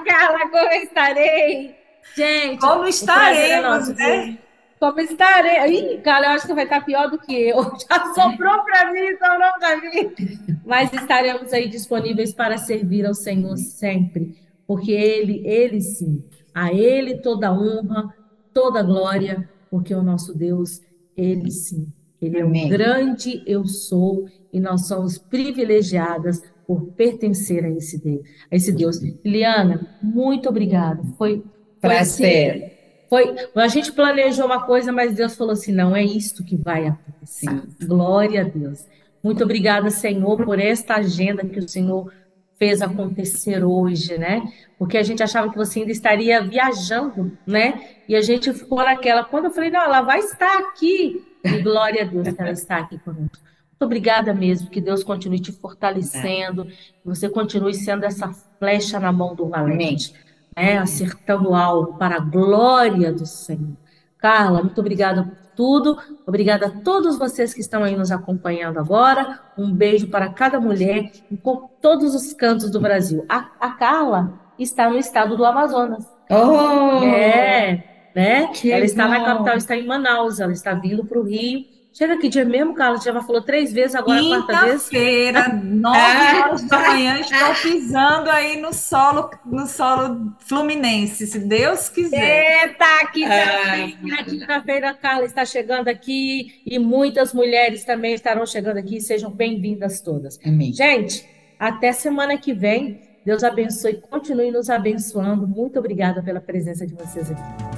Carla, como estarei? Gente, como estaremos, né? Como estarei. Ih, cara, eu acho que vai estar pior do que eu. Já sobrou para mim, não para mim. Mas estaremos aí disponíveis para servir ao Senhor sempre, porque Ele, Ele sim, a Ele toda honra, toda glória, porque o nosso Deus, Ele sim, Ele Amém. é um grande eu sou e nós somos privilegiadas por pertencer a esse Deus. A esse Deus. Liana, muito obrigada. Foi Prazer. Foi, a gente planejou uma coisa, mas Deus falou assim: não, é isto que vai acontecer. Sim. Glória a Deus. Muito obrigada, Senhor, por esta agenda que o Senhor fez acontecer hoje, né? Porque a gente achava que você ainda estaria viajando, né? E a gente ficou naquela. Quando eu falei, não, ela vai estar aqui. E glória a Deus que ela está aqui conosco. Muito obrigada mesmo, que Deus continue te fortalecendo, que você continue sendo essa flecha na mão do valente né, acertando algo para a glória do Senhor. Carla, muito obrigada por tudo. Obrigada a todos vocês que estão aí nos acompanhando agora. Um beijo para cada mulher em todos os cantos do Brasil. A, a Carla está no estado do Amazonas. Oh! É, né? Que ela está na capital, está em Manaus. Ela está vindo para o Rio Chega que dia mesmo, Carlos? Já falou três vezes, agora a quarta vez. Quinta-feira, nove horas da manhã, estou pisando aí no solo, no solo fluminense, se Deus quiser. Eita, quinta-feira, quinta-feira, Carla está chegando aqui e muitas mulheres também estarão chegando aqui. Sejam bem-vindas todas. Amém. Gente, até semana que vem. Deus abençoe e continue nos abençoando. Muito obrigada pela presença de vocês aqui.